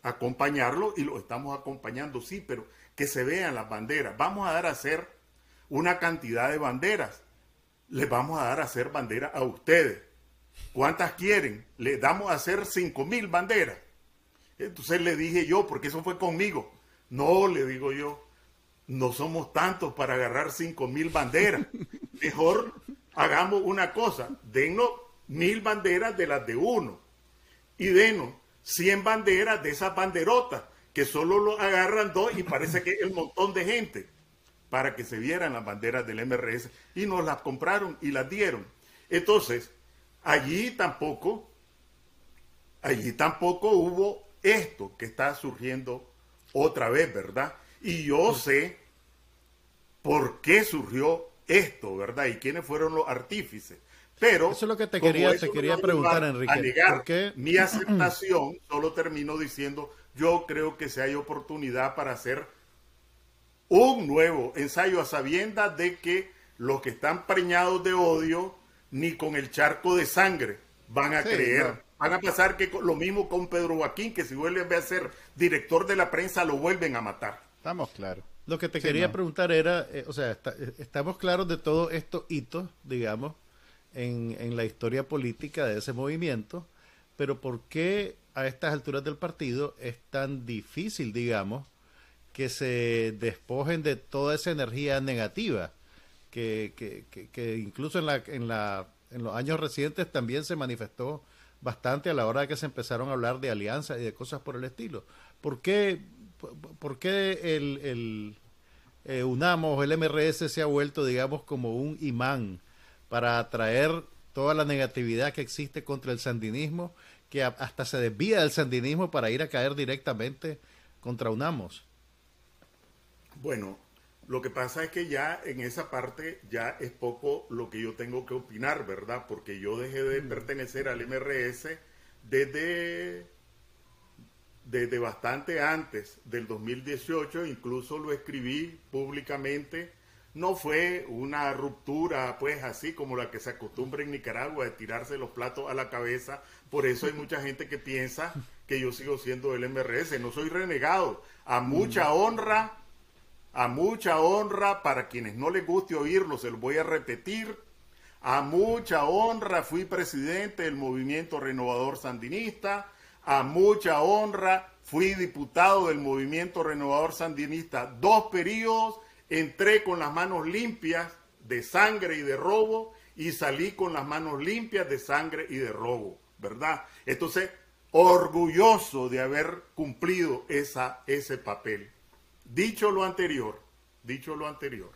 acompañarlo y lo estamos acompañando, sí, pero que se vean las banderas. Vamos a dar a hacer una cantidad de banderas. Les vamos a dar a hacer banderas a ustedes. ¿Cuántas quieren? Les damos a hacer cinco mil banderas. Entonces le dije yo, porque eso fue conmigo. No, le digo yo, no somos tantos para agarrar cinco mil banderas. Mejor hagamos una cosa, denos mil banderas de las de uno y denos cien banderas de esas banderotas que solo lo agarran dos y parece que es el montón de gente para que se vieran las banderas del MRS y nos las compraron y las dieron. Entonces, allí tampoco, allí tampoco hubo esto que está surgiendo otra vez, ¿verdad? Y yo sé por qué surgió esto, ¿verdad? Y quiénes fueron los artífices. Pero eso es lo que te quería, te quería preguntar, Enrique. ¿por qué? Mi aceptación solo termino diciendo, yo creo que si hay oportunidad para hacer un nuevo ensayo a sabiendas de que los que están preñados de odio ni con el charco de sangre van a creer. Van a pasar que lo mismo con Pedro Joaquín, que si vuelve a ser director de la prensa lo vuelven a matar. Estamos claros. Lo que te quería preguntar era, eh, o sea, eh, estamos claros de todos estos hitos, digamos, en, en la historia política de ese movimiento, pero ¿por qué a estas alturas del partido es tan difícil, digamos, que se despojen de toda esa energía negativa que, que, que, incluso en, la, en, la, en los años recientes también se manifestó bastante a la hora de que se empezaron a hablar de alianzas y de cosas por el estilo. ¿Por qué, qué el, el eh, UNAMOS, el MRS se ha vuelto, digamos, como un imán para atraer toda la negatividad que existe contra el sandinismo, que hasta se desvía del sandinismo para ir a caer directamente contra UNAMOS? Bueno, lo que pasa es que ya en esa parte ya es poco lo que yo tengo que opinar, ¿verdad? Porque yo dejé de mm. pertenecer al MRS desde, desde bastante antes del 2018, incluso lo escribí públicamente. No fue una ruptura, pues así como la que se acostumbra en Nicaragua de tirarse los platos a la cabeza. Por eso hay mucha gente que piensa que yo sigo siendo el MRS. No soy renegado. A mucha mm. honra a mucha honra, para quienes no les guste oírlo, se lo voy a repetir. A mucha honra fui presidente del movimiento renovador sandinista. A mucha honra fui diputado del movimiento renovador sandinista dos periodos. Entré con las manos limpias de sangre y de robo y salí con las manos limpias de sangre y de robo, ¿verdad? Entonces, orgulloso de haber cumplido esa, ese papel. Dicho lo anterior, dicho lo anterior,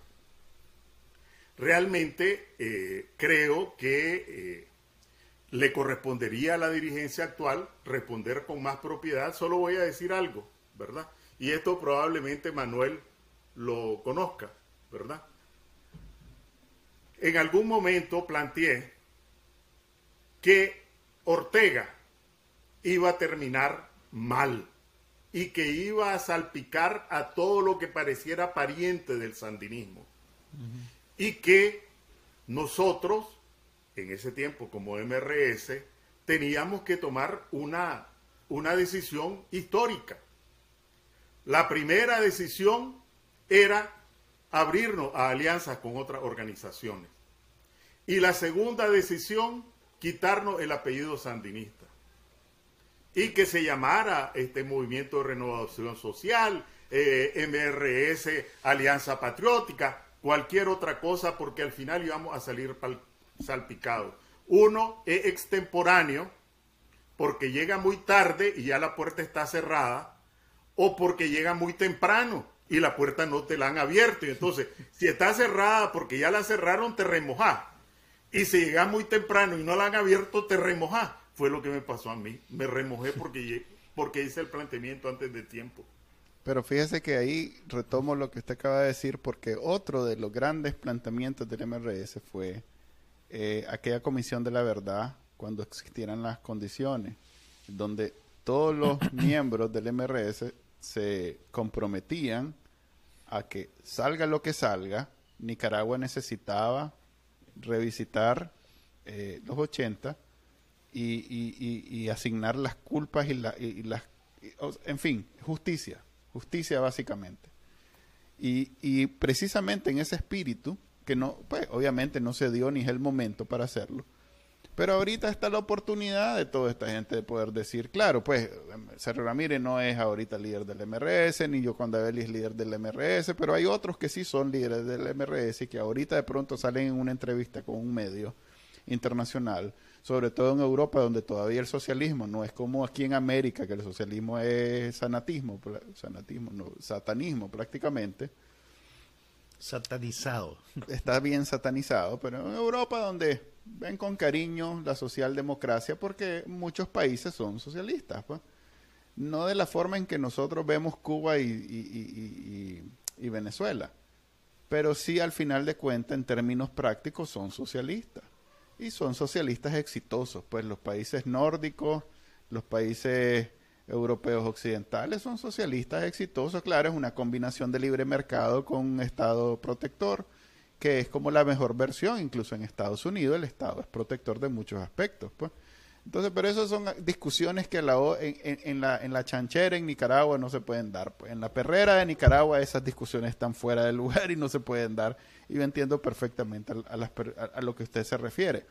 realmente eh, creo que eh, le correspondería a la dirigencia actual responder con más propiedad. Solo voy a decir algo, ¿verdad? Y esto probablemente Manuel lo conozca, ¿verdad? En algún momento planteé que Ortega iba a terminar mal y que iba a salpicar a todo lo que pareciera pariente del sandinismo. Y que nosotros, en ese tiempo como MRS, teníamos que tomar una, una decisión histórica. La primera decisión era abrirnos a alianzas con otras organizaciones. Y la segunda decisión, quitarnos el apellido sandinista y que se llamara este Movimiento de Renovación Social, eh, MRS, Alianza Patriótica, cualquier otra cosa, porque al final íbamos a salir salpicados. Uno es extemporáneo, porque llega muy tarde y ya la puerta está cerrada, o porque llega muy temprano y la puerta no te la han abierto. Y entonces, si está cerrada porque ya la cerraron, te remojás. Y si llega muy temprano y no la han abierto, te remojás fue lo que me pasó a mí. Me remojé porque, porque hice el planteamiento antes de tiempo. Pero fíjese que ahí retomo lo que usted acaba de decir, porque otro de los grandes planteamientos del MRS fue eh, aquella comisión de la verdad cuando existieran las condiciones, donde todos los [COUGHS] miembros del MRS se comprometían a que salga lo que salga, Nicaragua necesitaba revisitar eh, los 80 y, asignar las culpas y, las... en fin, justicia, justicia básicamente. Y, precisamente en ese espíritu, que no, pues obviamente no se dio ni es el momento para hacerlo, pero ahorita está la oportunidad de toda esta gente de poder decir, claro, pues Sergio Ramírez no es ahorita líder del MRS, ni yo cuando es líder del MRS, pero hay otros que sí son líderes del MRS y que ahorita de pronto salen en una entrevista con un medio internacional sobre todo en Europa, donde todavía el socialismo no es como aquí en América, que el socialismo es sanatismo, sanatismo, no, satanismo prácticamente. Satanizado. Está bien satanizado, pero en Europa donde ven con cariño la socialdemocracia, porque muchos países son socialistas. Pues. no de la forma en que nosotros vemos Cuba y, y, y, y Venezuela, pero sí al final de cuentas en términos prácticos son socialistas y son socialistas exitosos, pues los países nórdicos, los países europeos occidentales son socialistas exitosos, claro, es una combinación de libre mercado con un Estado protector, que es como la mejor versión, incluso en Estados Unidos el Estado es protector de muchos aspectos, pues. Entonces, pero esas son discusiones que la, en, en, la, en la chanchera en Nicaragua no se pueden dar. Pues. En la perrera de Nicaragua esas discusiones están fuera del lugar [LAUGHS] y no se pueden dar. Y yo entiendo perfectamente a, a lo que usted se refiere.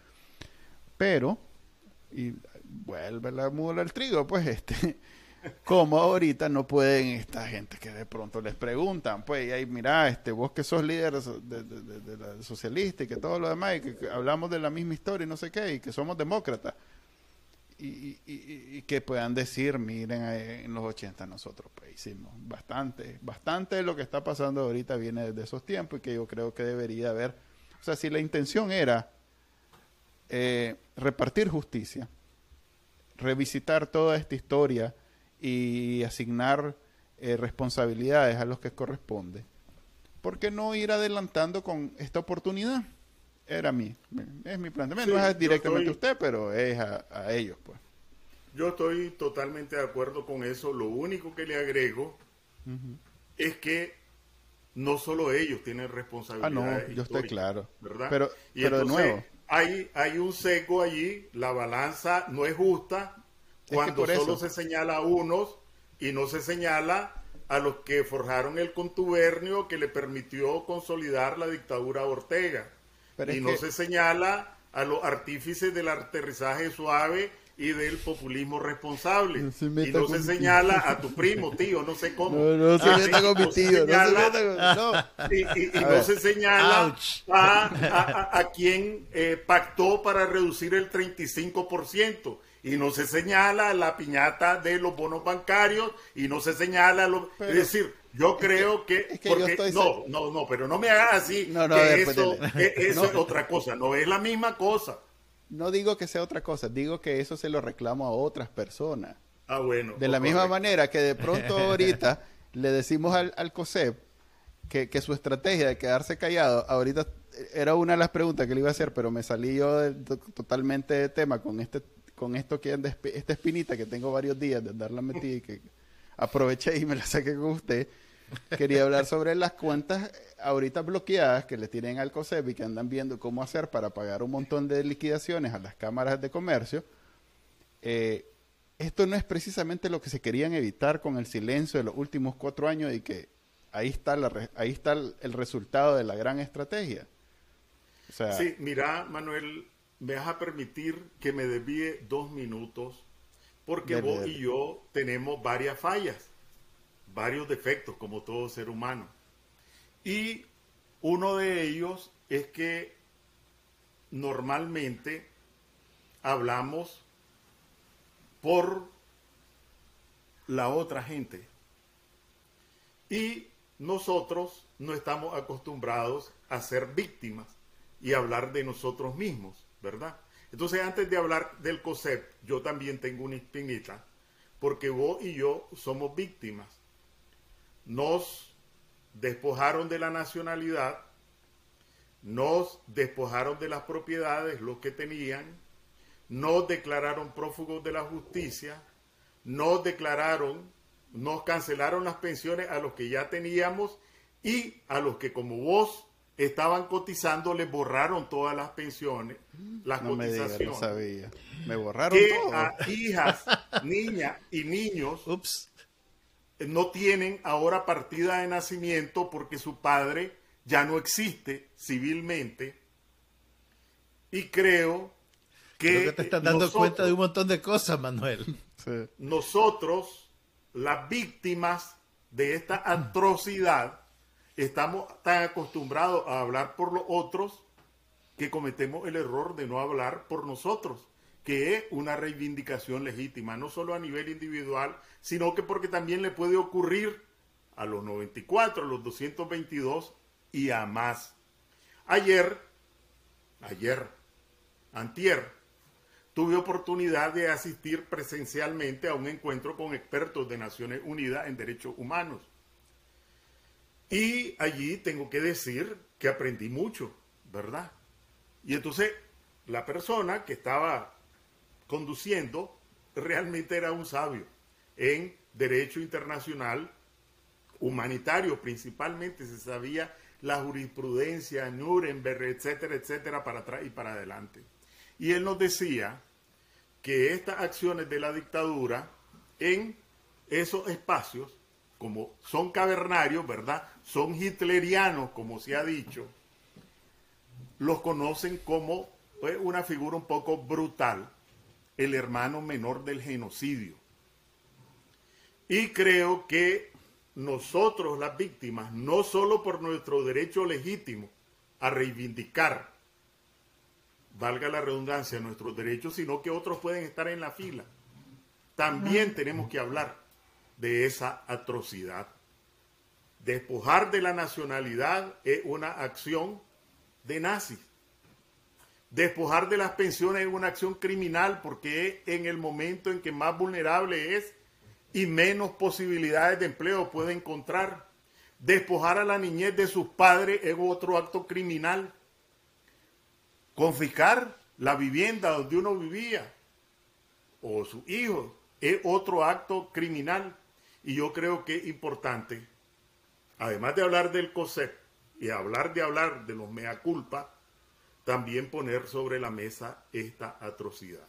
Pero, y vuelve la mula al trigo, pues este, [LAUGHS] como ahorita no pueden esta gente que de pronto les preguntan, pues, y ahí mira, este, vos que sos líder de, de, la socialista y que todo lo demás, y que, hablamos de la misma historia y no sé qué, y que somos demócratas, y, y, que puedan decir, miren, en los 80 nosotros pues hicimos bastante, bastante de lo que está pasando ahorita viene de esos tiempos y que yo creo que debería haber, o sea, si la intención era eh, repartir justicia, revisitar toda esta historia y asignar eh, responsabilidades a los que corresponde. ¿Por qué no ir adelantando con esta oportunidad? Era mi, es mi planteamiento. no es directamente a usted, pero es a, ellos, pues. Yo estoy totalmente de acuerdo con eso. Lo único que le agrego es que no solo ellos tienen responsabilidad. Ah, no, yo estoy claro. ¿verdad? Pero, pero de nuevo hay, hay un sesgo allí, la balanza no es justa cuando solo se señala a unos y no se señala a los que forjaron el contubernio que le permitió consolidar la dictadura Ortega. Y no se señala a los artífices del aterrizaje suave y del populismo responsable. y no se señala a tu primo, tío, no sé cómo. [LAUGHS] No, no se meta con mi tío. Y, no se señala a, a, quien eh, pactó para reducir el 35%. Y no se señala la piñata de los bonos bancarios y no se señala lo, es decir, yo creo que, no, no, no, pero no me hagas así. No, no, que eso, [LAUGHS] eso es otra cosa, no es la misma cosa. No digo que sea otra cosa, digo que eso se lo reclamo a otras personas. Ah, bueno. De la misma manera que de pronto [LAUGHS] ahorita le decimos al, al COSEP que, su estrategia de quedarse callado, ahorita era una de las preguntas que le iba a hacer, pero me salí yo totalmente de tema con este con esto que esta espinita que tengo varios días de andarla metida y que aproveché y me la saqué con usted. Quería hablar sobre las cuentas ahorita bloqueadas que le tienen al COSEP y que andan viendo cómo hacer para pagar un montón de liquidaciones a las cámaras de comercio. Eh, esto no es precisamente lo que se querían evitar con el silencio de los últimos cuatro años y que ahí está, la, ahí está el, resultado de la gran estrategia. sí, mira, Manuel, me vas a permitir que me desvíe dos minutos porque vos y yo tenemos varias fallas varios defectos como todo ser humano. Y uno de ellos es que normalmente hablamos por la otra gente. Y nosotros no estamos acostumbrados a ser víctimas y hablar de nosotros mismos, ¿verdad? Entonces, antes de hablar del COSEP, yo también tengo una espinita, porque vos y yo somos víctimas nos despojaron de la nacionalidad, nos despojaron de las propiedades, lo que tenían, nos declararon prófugos de la justicia, nos declararon, nos cancelaron las pensiones a los que ya teníamos y a los que como vos estaban cotizando les borraron todas las pensiones, las cotizaciones. Me, sabía. me borraron que a hijas, [LAUGHS] niñas y niños Ups no tienen ahora partida de nacimiento porque su padre ya no existe civilmente. Y creo que... te estás dando cuenta de un montón de cosas, Manuel. Nosotros, las víctimas de esta atrocidad, estamos tan acostumbrados a hablar por los otros que cometemos el error de no hablar por nosotros que es una reivindicación legítima, no solo a nivel individual, sino que porque también le puede ocurrir a los 94, a los 222 y a más. Ayer, ayer, antier, tuve oportunidad de asistir presencialmente a un encuentro con expertos de Naciones Unidas en Derechos Humanos. Y allí tengo que decir que aprendí mucho, ¿verdad? Y entonces la persona que estaba conduciendo realmente era un sabio en derecho internacional humanitario principalmente se sabía la jurisprudencia, Nuremberg, etcétera, etcétera, para atrás y para adelante. Y él nos decía que estas acciones de la dictadura en esos espacios, como son cavernarios, ¿verdad? Son hitlerianos, como se ha dicho, los conocen como pues, una figura un poco brutal, el hermano menor del genocidio. Y creo que nosotros las víctimas, no solo por nuestro derecho legítimo a reivindicar, valga la redundancia, nuestros derechos, sino que otros pueden estar en la fila. También tenemos que hablar de esa atrocidad. Despojar de la nacionalidad es una acción de nazis. Despojar de las pensiones es una acción criminal porque es en el momento en que más vulnerable es y menos posibilidades de empleo puede encontrar. Despojar a la niñez de sus padres es otro acto criminal. Confiscar la vivienda donde uno vivía o su hijo es otro acto criminal. Y yo creo que es importante, además de hablar del COSEP y hablar de hablar de los mea culpa, también poner sobre la mesa esta atrocidad.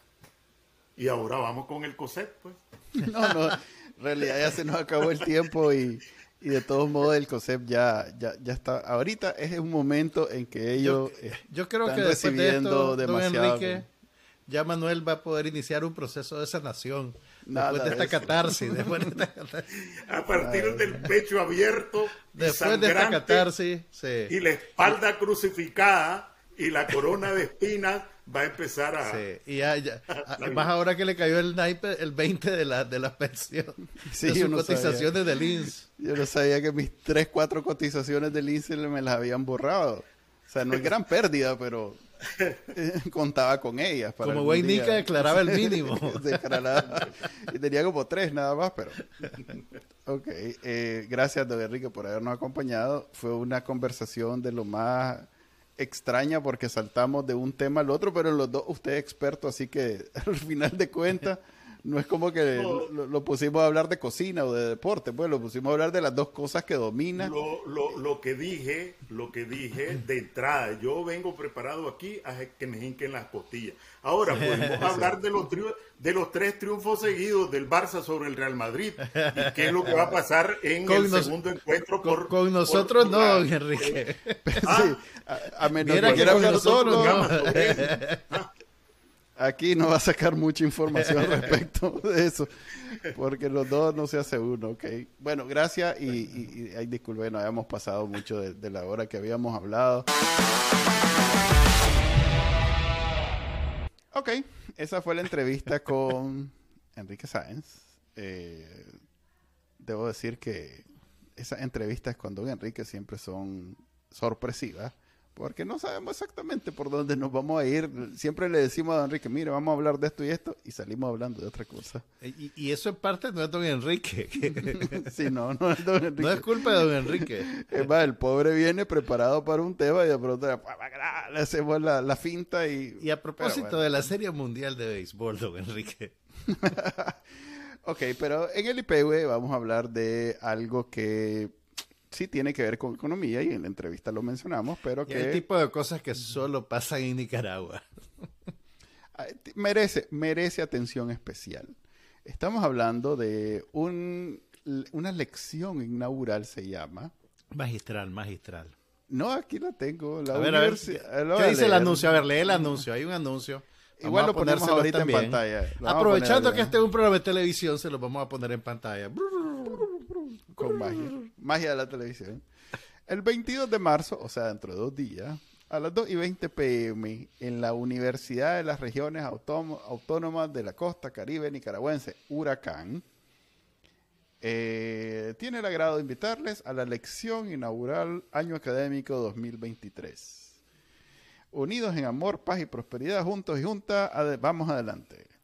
Y ahora vamos con el COSEP, pues. [LAUGHS] No, no, en realidad ya se nos acabó el tiempo y, de todos modos el COSEP ya, ya, ya está. Ahorita es un momento en que ellos yo, eh, creo que recibiendo de esto, Enrique, ya Manuel va a poder iniciar un proceso de sanación después de esta [LAUGHS] catarsis. a partir del pecho abierto, después de esta catarsis, y la espalda crucificada y la corona de espinas va a empezar a... Sí, y ya, [LAUGHS] más ahora que le cayó el naipe, el 20 de la, de la pensión, [LAUGHS] sí, de sus cotizaciones del INS. Yo no sabía que mis 3, 4 cotizaciones del INS me las habían borrado. O sea, no es gran pérdida, pero eh, contaba con ellas. como Wayne Nika [LAUGHS] declaraba el mínimo. y tenía como tres nada más, pero... Ok, eh, gracias, don Enrique, por habernos acompañado. Fue una conversación de lo más extraña porque saltamos de un tema al otro, pero los dos usted es experto, así que [LAUGHS] al final de cuentas no es como que lo, pusimos a hablar de cocina o de deporte, pues lo pusimos a hablar de las dos cosas que domina. Lo, lo, lo que dije, lo que dije de entrada, yo vengo preparado aquí a que me hinquen las costillas. Ahora podemos [LAUGHS] hablar de los de los tres triunfos seguidos del Barça sobre el Real Madrid y qué es lo que va a pasar en el segundo encuentro por, con, nosotros no, Enrique. [LAUGHS] Ah, a, menos que, nosotros no. Aquí no va a sacar mucha información [LAUGHS] respecto de eso, porque los dos no se hace uno, ¿ok? Bueno, gracias y, y, y disculpen, no habíamos pasado mucho de, la hora que habíamos hablado. Ok, esa fue la entrevista con Enrique Sáenz. Eh, debo decir que esas entrevistas con Don Enrique siempre son sorpresivas porque no sabemos exactamente por dónde nos vamos a ir. Siempre le decimos a don Enrique, mire, vamos a hablar de esto y esto, y salimos hablando de otra cosa. Y, eso en parte no es don Enrique. [LAUGHS] sí, no, no es don Enrique. No es culpa de don Enrique. Es más, el pobre viene preparado para un tema y de pronto le hacemos la, finta y... Y a propósito de la Serie Mundial de Béisbol, don Enrique. [LAUGHS] ok, pero en el IPW vamos a hablar de algo que sí tiene que ver con economía y en la entrevista lo mencionamos, pero que... El tipo de cosas que solo pasan en Nicaragua. merece, merece atención especial. Estamos hablando de un, una lección inaugural, se llama. Magistral, magistral. No, aquí la tengo. a ver, a ver. ¿Qué dice el anuncio? A ver, lee el anuncio. Hay un anuncio. Igual lo ponemos ahorita en pantalla. Aprovechando que este es un programa de televisión, se lo vamos a poner en pantalla con magia. Magia de la televisión. El 22 de marzo, o sea, dentro de dos días, a las 2 y 20 pm, en la Universidad de las Regiones Autónomas de la Costa Caribe Nicaragüense, Huracán, eh, tiene el agrado de invitarles a la lección inaugural Año Académico 2023. Unidos en amor, paz y prosperidad, juntos y juntas, vamos adelante.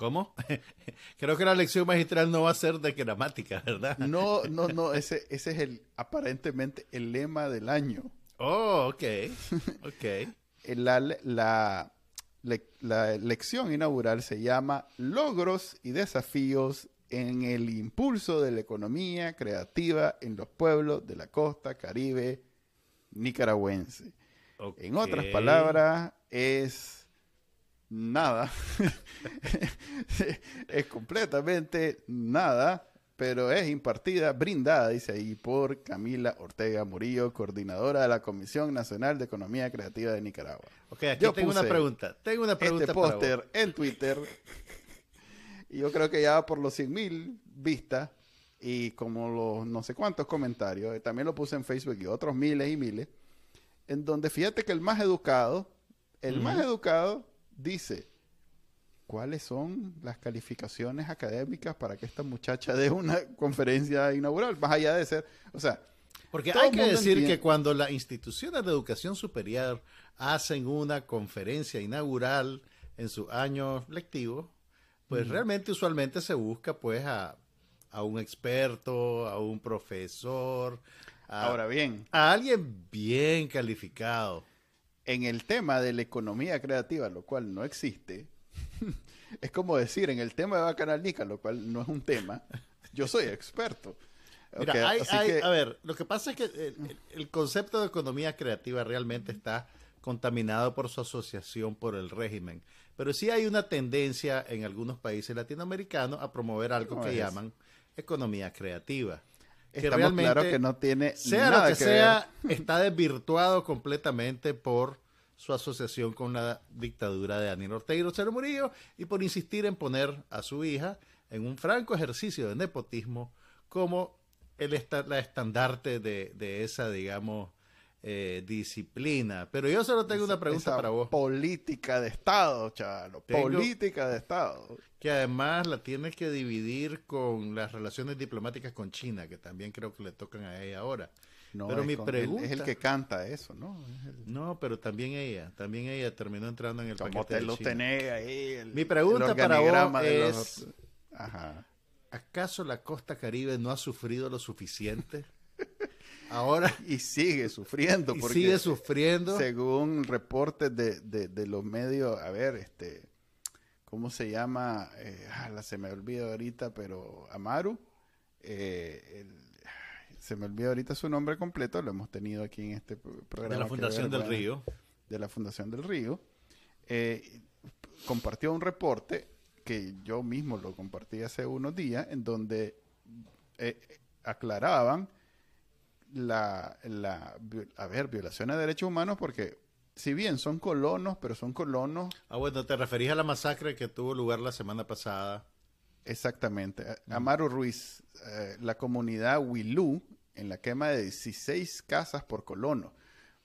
¿Cómo? [LAUGHS] Creo que la lección magistral no va a ser de gramática, ¿verdad? No, [LAUGHS] no, no, ese, ese es el aparentemente el lema del año. Oh, ok. [LAUGHS] Ok. La, la, la lección inaugural se llama Logros y desafíos en el impulso de la economía creativa en los pueblos de la costa caribe nicaragüense. En otras palabras, es nada. [LAUGHS] es completamente nada, pero es impartida, brindada, dice ahí, por Camila Ortega Murillo, coordinadora de la Comisión Nacional de Economía Creativa de Nicaragua. Ok, aquí Yo tengo una pregunta. Tengo una pregunta Este póster en Twitter, y yo creo que ya va por los 100 mil vistas y como los no sé cuántos comentarios, eh, también lo puse en Facebook y otros miles y miles, en donde fíjate que el más educado, el más educado dice, ¿cuáles son las calificaciones académicas para que esta muchacha dé una [LAUGHS] conferencia inaugural? Más allá de ser, o sea, Porque hay que decir entiende- que cuando las instituciones de educación superior hacen una conferencia inaugural en su año lectivo, pues realmente usualmente se busca pues a, a un experto, a un profesor, a, ahora bien, a alguien bien calificado. En el tema de la economía creativa, lo cual no existe, [LAUGHS] es como decir, en el tema de Bacanalnica, lo cual no es un tema, yo soy experto. Mira, hay- hay- que- a ver, lo que pasa es que el, concepto de economía creativa realmente está contaminado por su asociación por el régimen. Pero sí hay una tendencia en algunos países latinoamericanos a promover algo ¿Cómo que es? llaman economía creativa. Que Estamos realmente, claro que no tiene sea nada lo que, que sea, está desvirtuado completamente por su asociación con la dictadura de Daniel Ortega y Rosario Murillo y por insistir en poner a su hija en un franco ejercicio de nepotismo como el esta- la estandarte de, de esa, digamos, eh, disciplina. Pero yo solo tengo una pregunta para vos, Política de Estado, chavalo. Tengo- Política de Estado. Que además la tienes que dividir con las relaciones diplomáticas con China, que también creo que le tocan a ella ahora. No, Pero es mi con- pregunta... Es el que canta eso, ¿no? Es el- No, pero también ella, también ella terminó entrando en el Como paquete te de lo China. tenés ahí. el- Mi pregunta el para vos es- los- Ajá. ¿Acaso la costa caribe no ha sufrido lo suficiente? [LAUGHS] Ahora Y sigue sufriendo. y porque sigue sufriendo. Según reportes de, de, de los medios, a ver, este, ¿cómo se llama? Eh, ala, se me olvida ahorita, pero Amaru, eh, el- se me olvida ahorita su nombre completo, lo hemos tenido aquí en este pro- programa. de la Fundación del Río. De la Fundación del Río, eh, compartió un reporte que yo mismo lo compartí hace unos días, en donde eh, aclaraban la, la, a ver, violaciones de derechos humanos porque si bien son colonos, pero son colonos Ah, bueno, te referís a la masacre que tuvo lugar la semana pasada. exactamente. Amaro Ruiz, eh, la comunidad Wilú, en la quema de 16 casas por colono.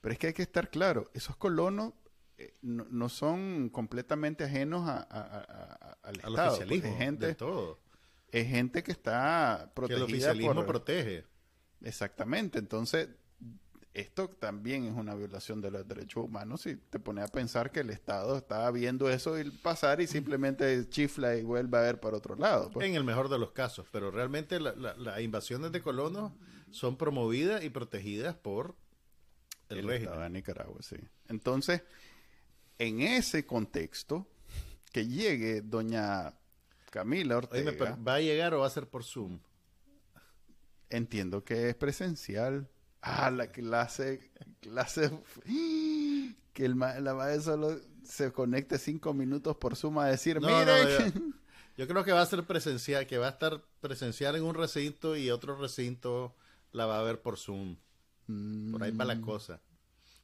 Pero es que hay que estar claro, esos colonos eh, no, no son completamente ajenos a, a- al Estado. pues, oficialismo, es gente, de todo. es gente que está Que el protegida oficialismo por... protege. Exactamente, entonces esto también es una violación de los derechos humanos si te pones a pensar que el Estado está viendo eso y pasar y simplemente chifla y vuelve a ver para otro lado. pues. En el mejor de los casos, pero realmente la- la- las invasiones de colonos son promovidas y protegidas por el, el régimen. Estado de Nicaragua, sí. Entonces, en ese contexto, que llegue doña Camila Ortega, ¿Va a llegar o va a ser por Zoom? entiendo que es presencial. Ah, la clase, clase, que el ma- la maestra solo se conecte cinco minutos por suma a decir, No, mire, no, yo, [LAUGHS] yo creo que va a ser presencial, que va a estar presencial en un recinto y otro recinto la va a ver por Zoom. Por ahí va la cosa.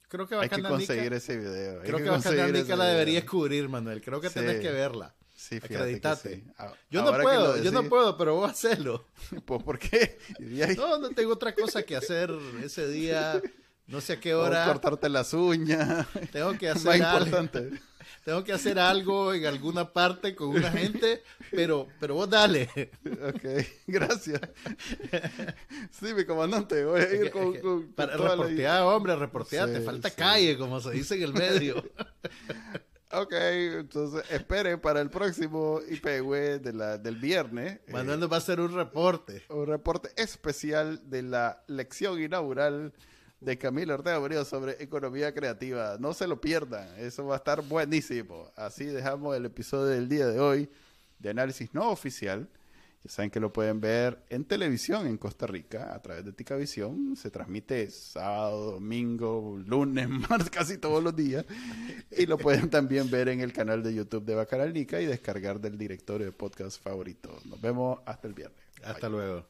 Creo que hay que conseguir ese video. hay Creo que, Nica la video. deberías cubrir, Manuel. Creo que Sí. tenés que verla. Sí, Acreditate. sí. Yo no ahora puedo, yo no puedo, pero vos hacelo. Pues, [LAUGHS] ¿por qué? Ahí, No, no tengo otra cosa que hacer ese día. No sé a qué hora. cortarte las uñas. Tengo que [LAUGHS] Más hacer algo. importante. [LAUGHS] tengo que hacer algo en alguna parte con una gente, pero, pero vos dale. Ok, gracias. Sí, mi comandante, voy a ir con, con- Para con toda la- reportear, hombre, reportear, te falta sí. calle, como se dice en el medio. Ok, entonces esperen para el próximo IPW de la, del viernes. eh, Mandando va a ser un reporte. un reporte especial de la lección inaugural de Camilo Ortega Murillo sobre economía creativa. No se lo pierdan, eso va a estar buenísimo. Así dejamos el episodio del día de hoy de análisis no oficial. Ya saben que lo pueden ver en televisión en Costa Rica a través de Ticavisión. Se transmite sábado, domingo, lunes, [LAUGHS] martes, casi todos los días. Y lo pueden también ver en el canal de YouTube de Bacaralnica y descargar del directorio de podcast favorito. Nos vemos hasta el viernes. Hasta luego.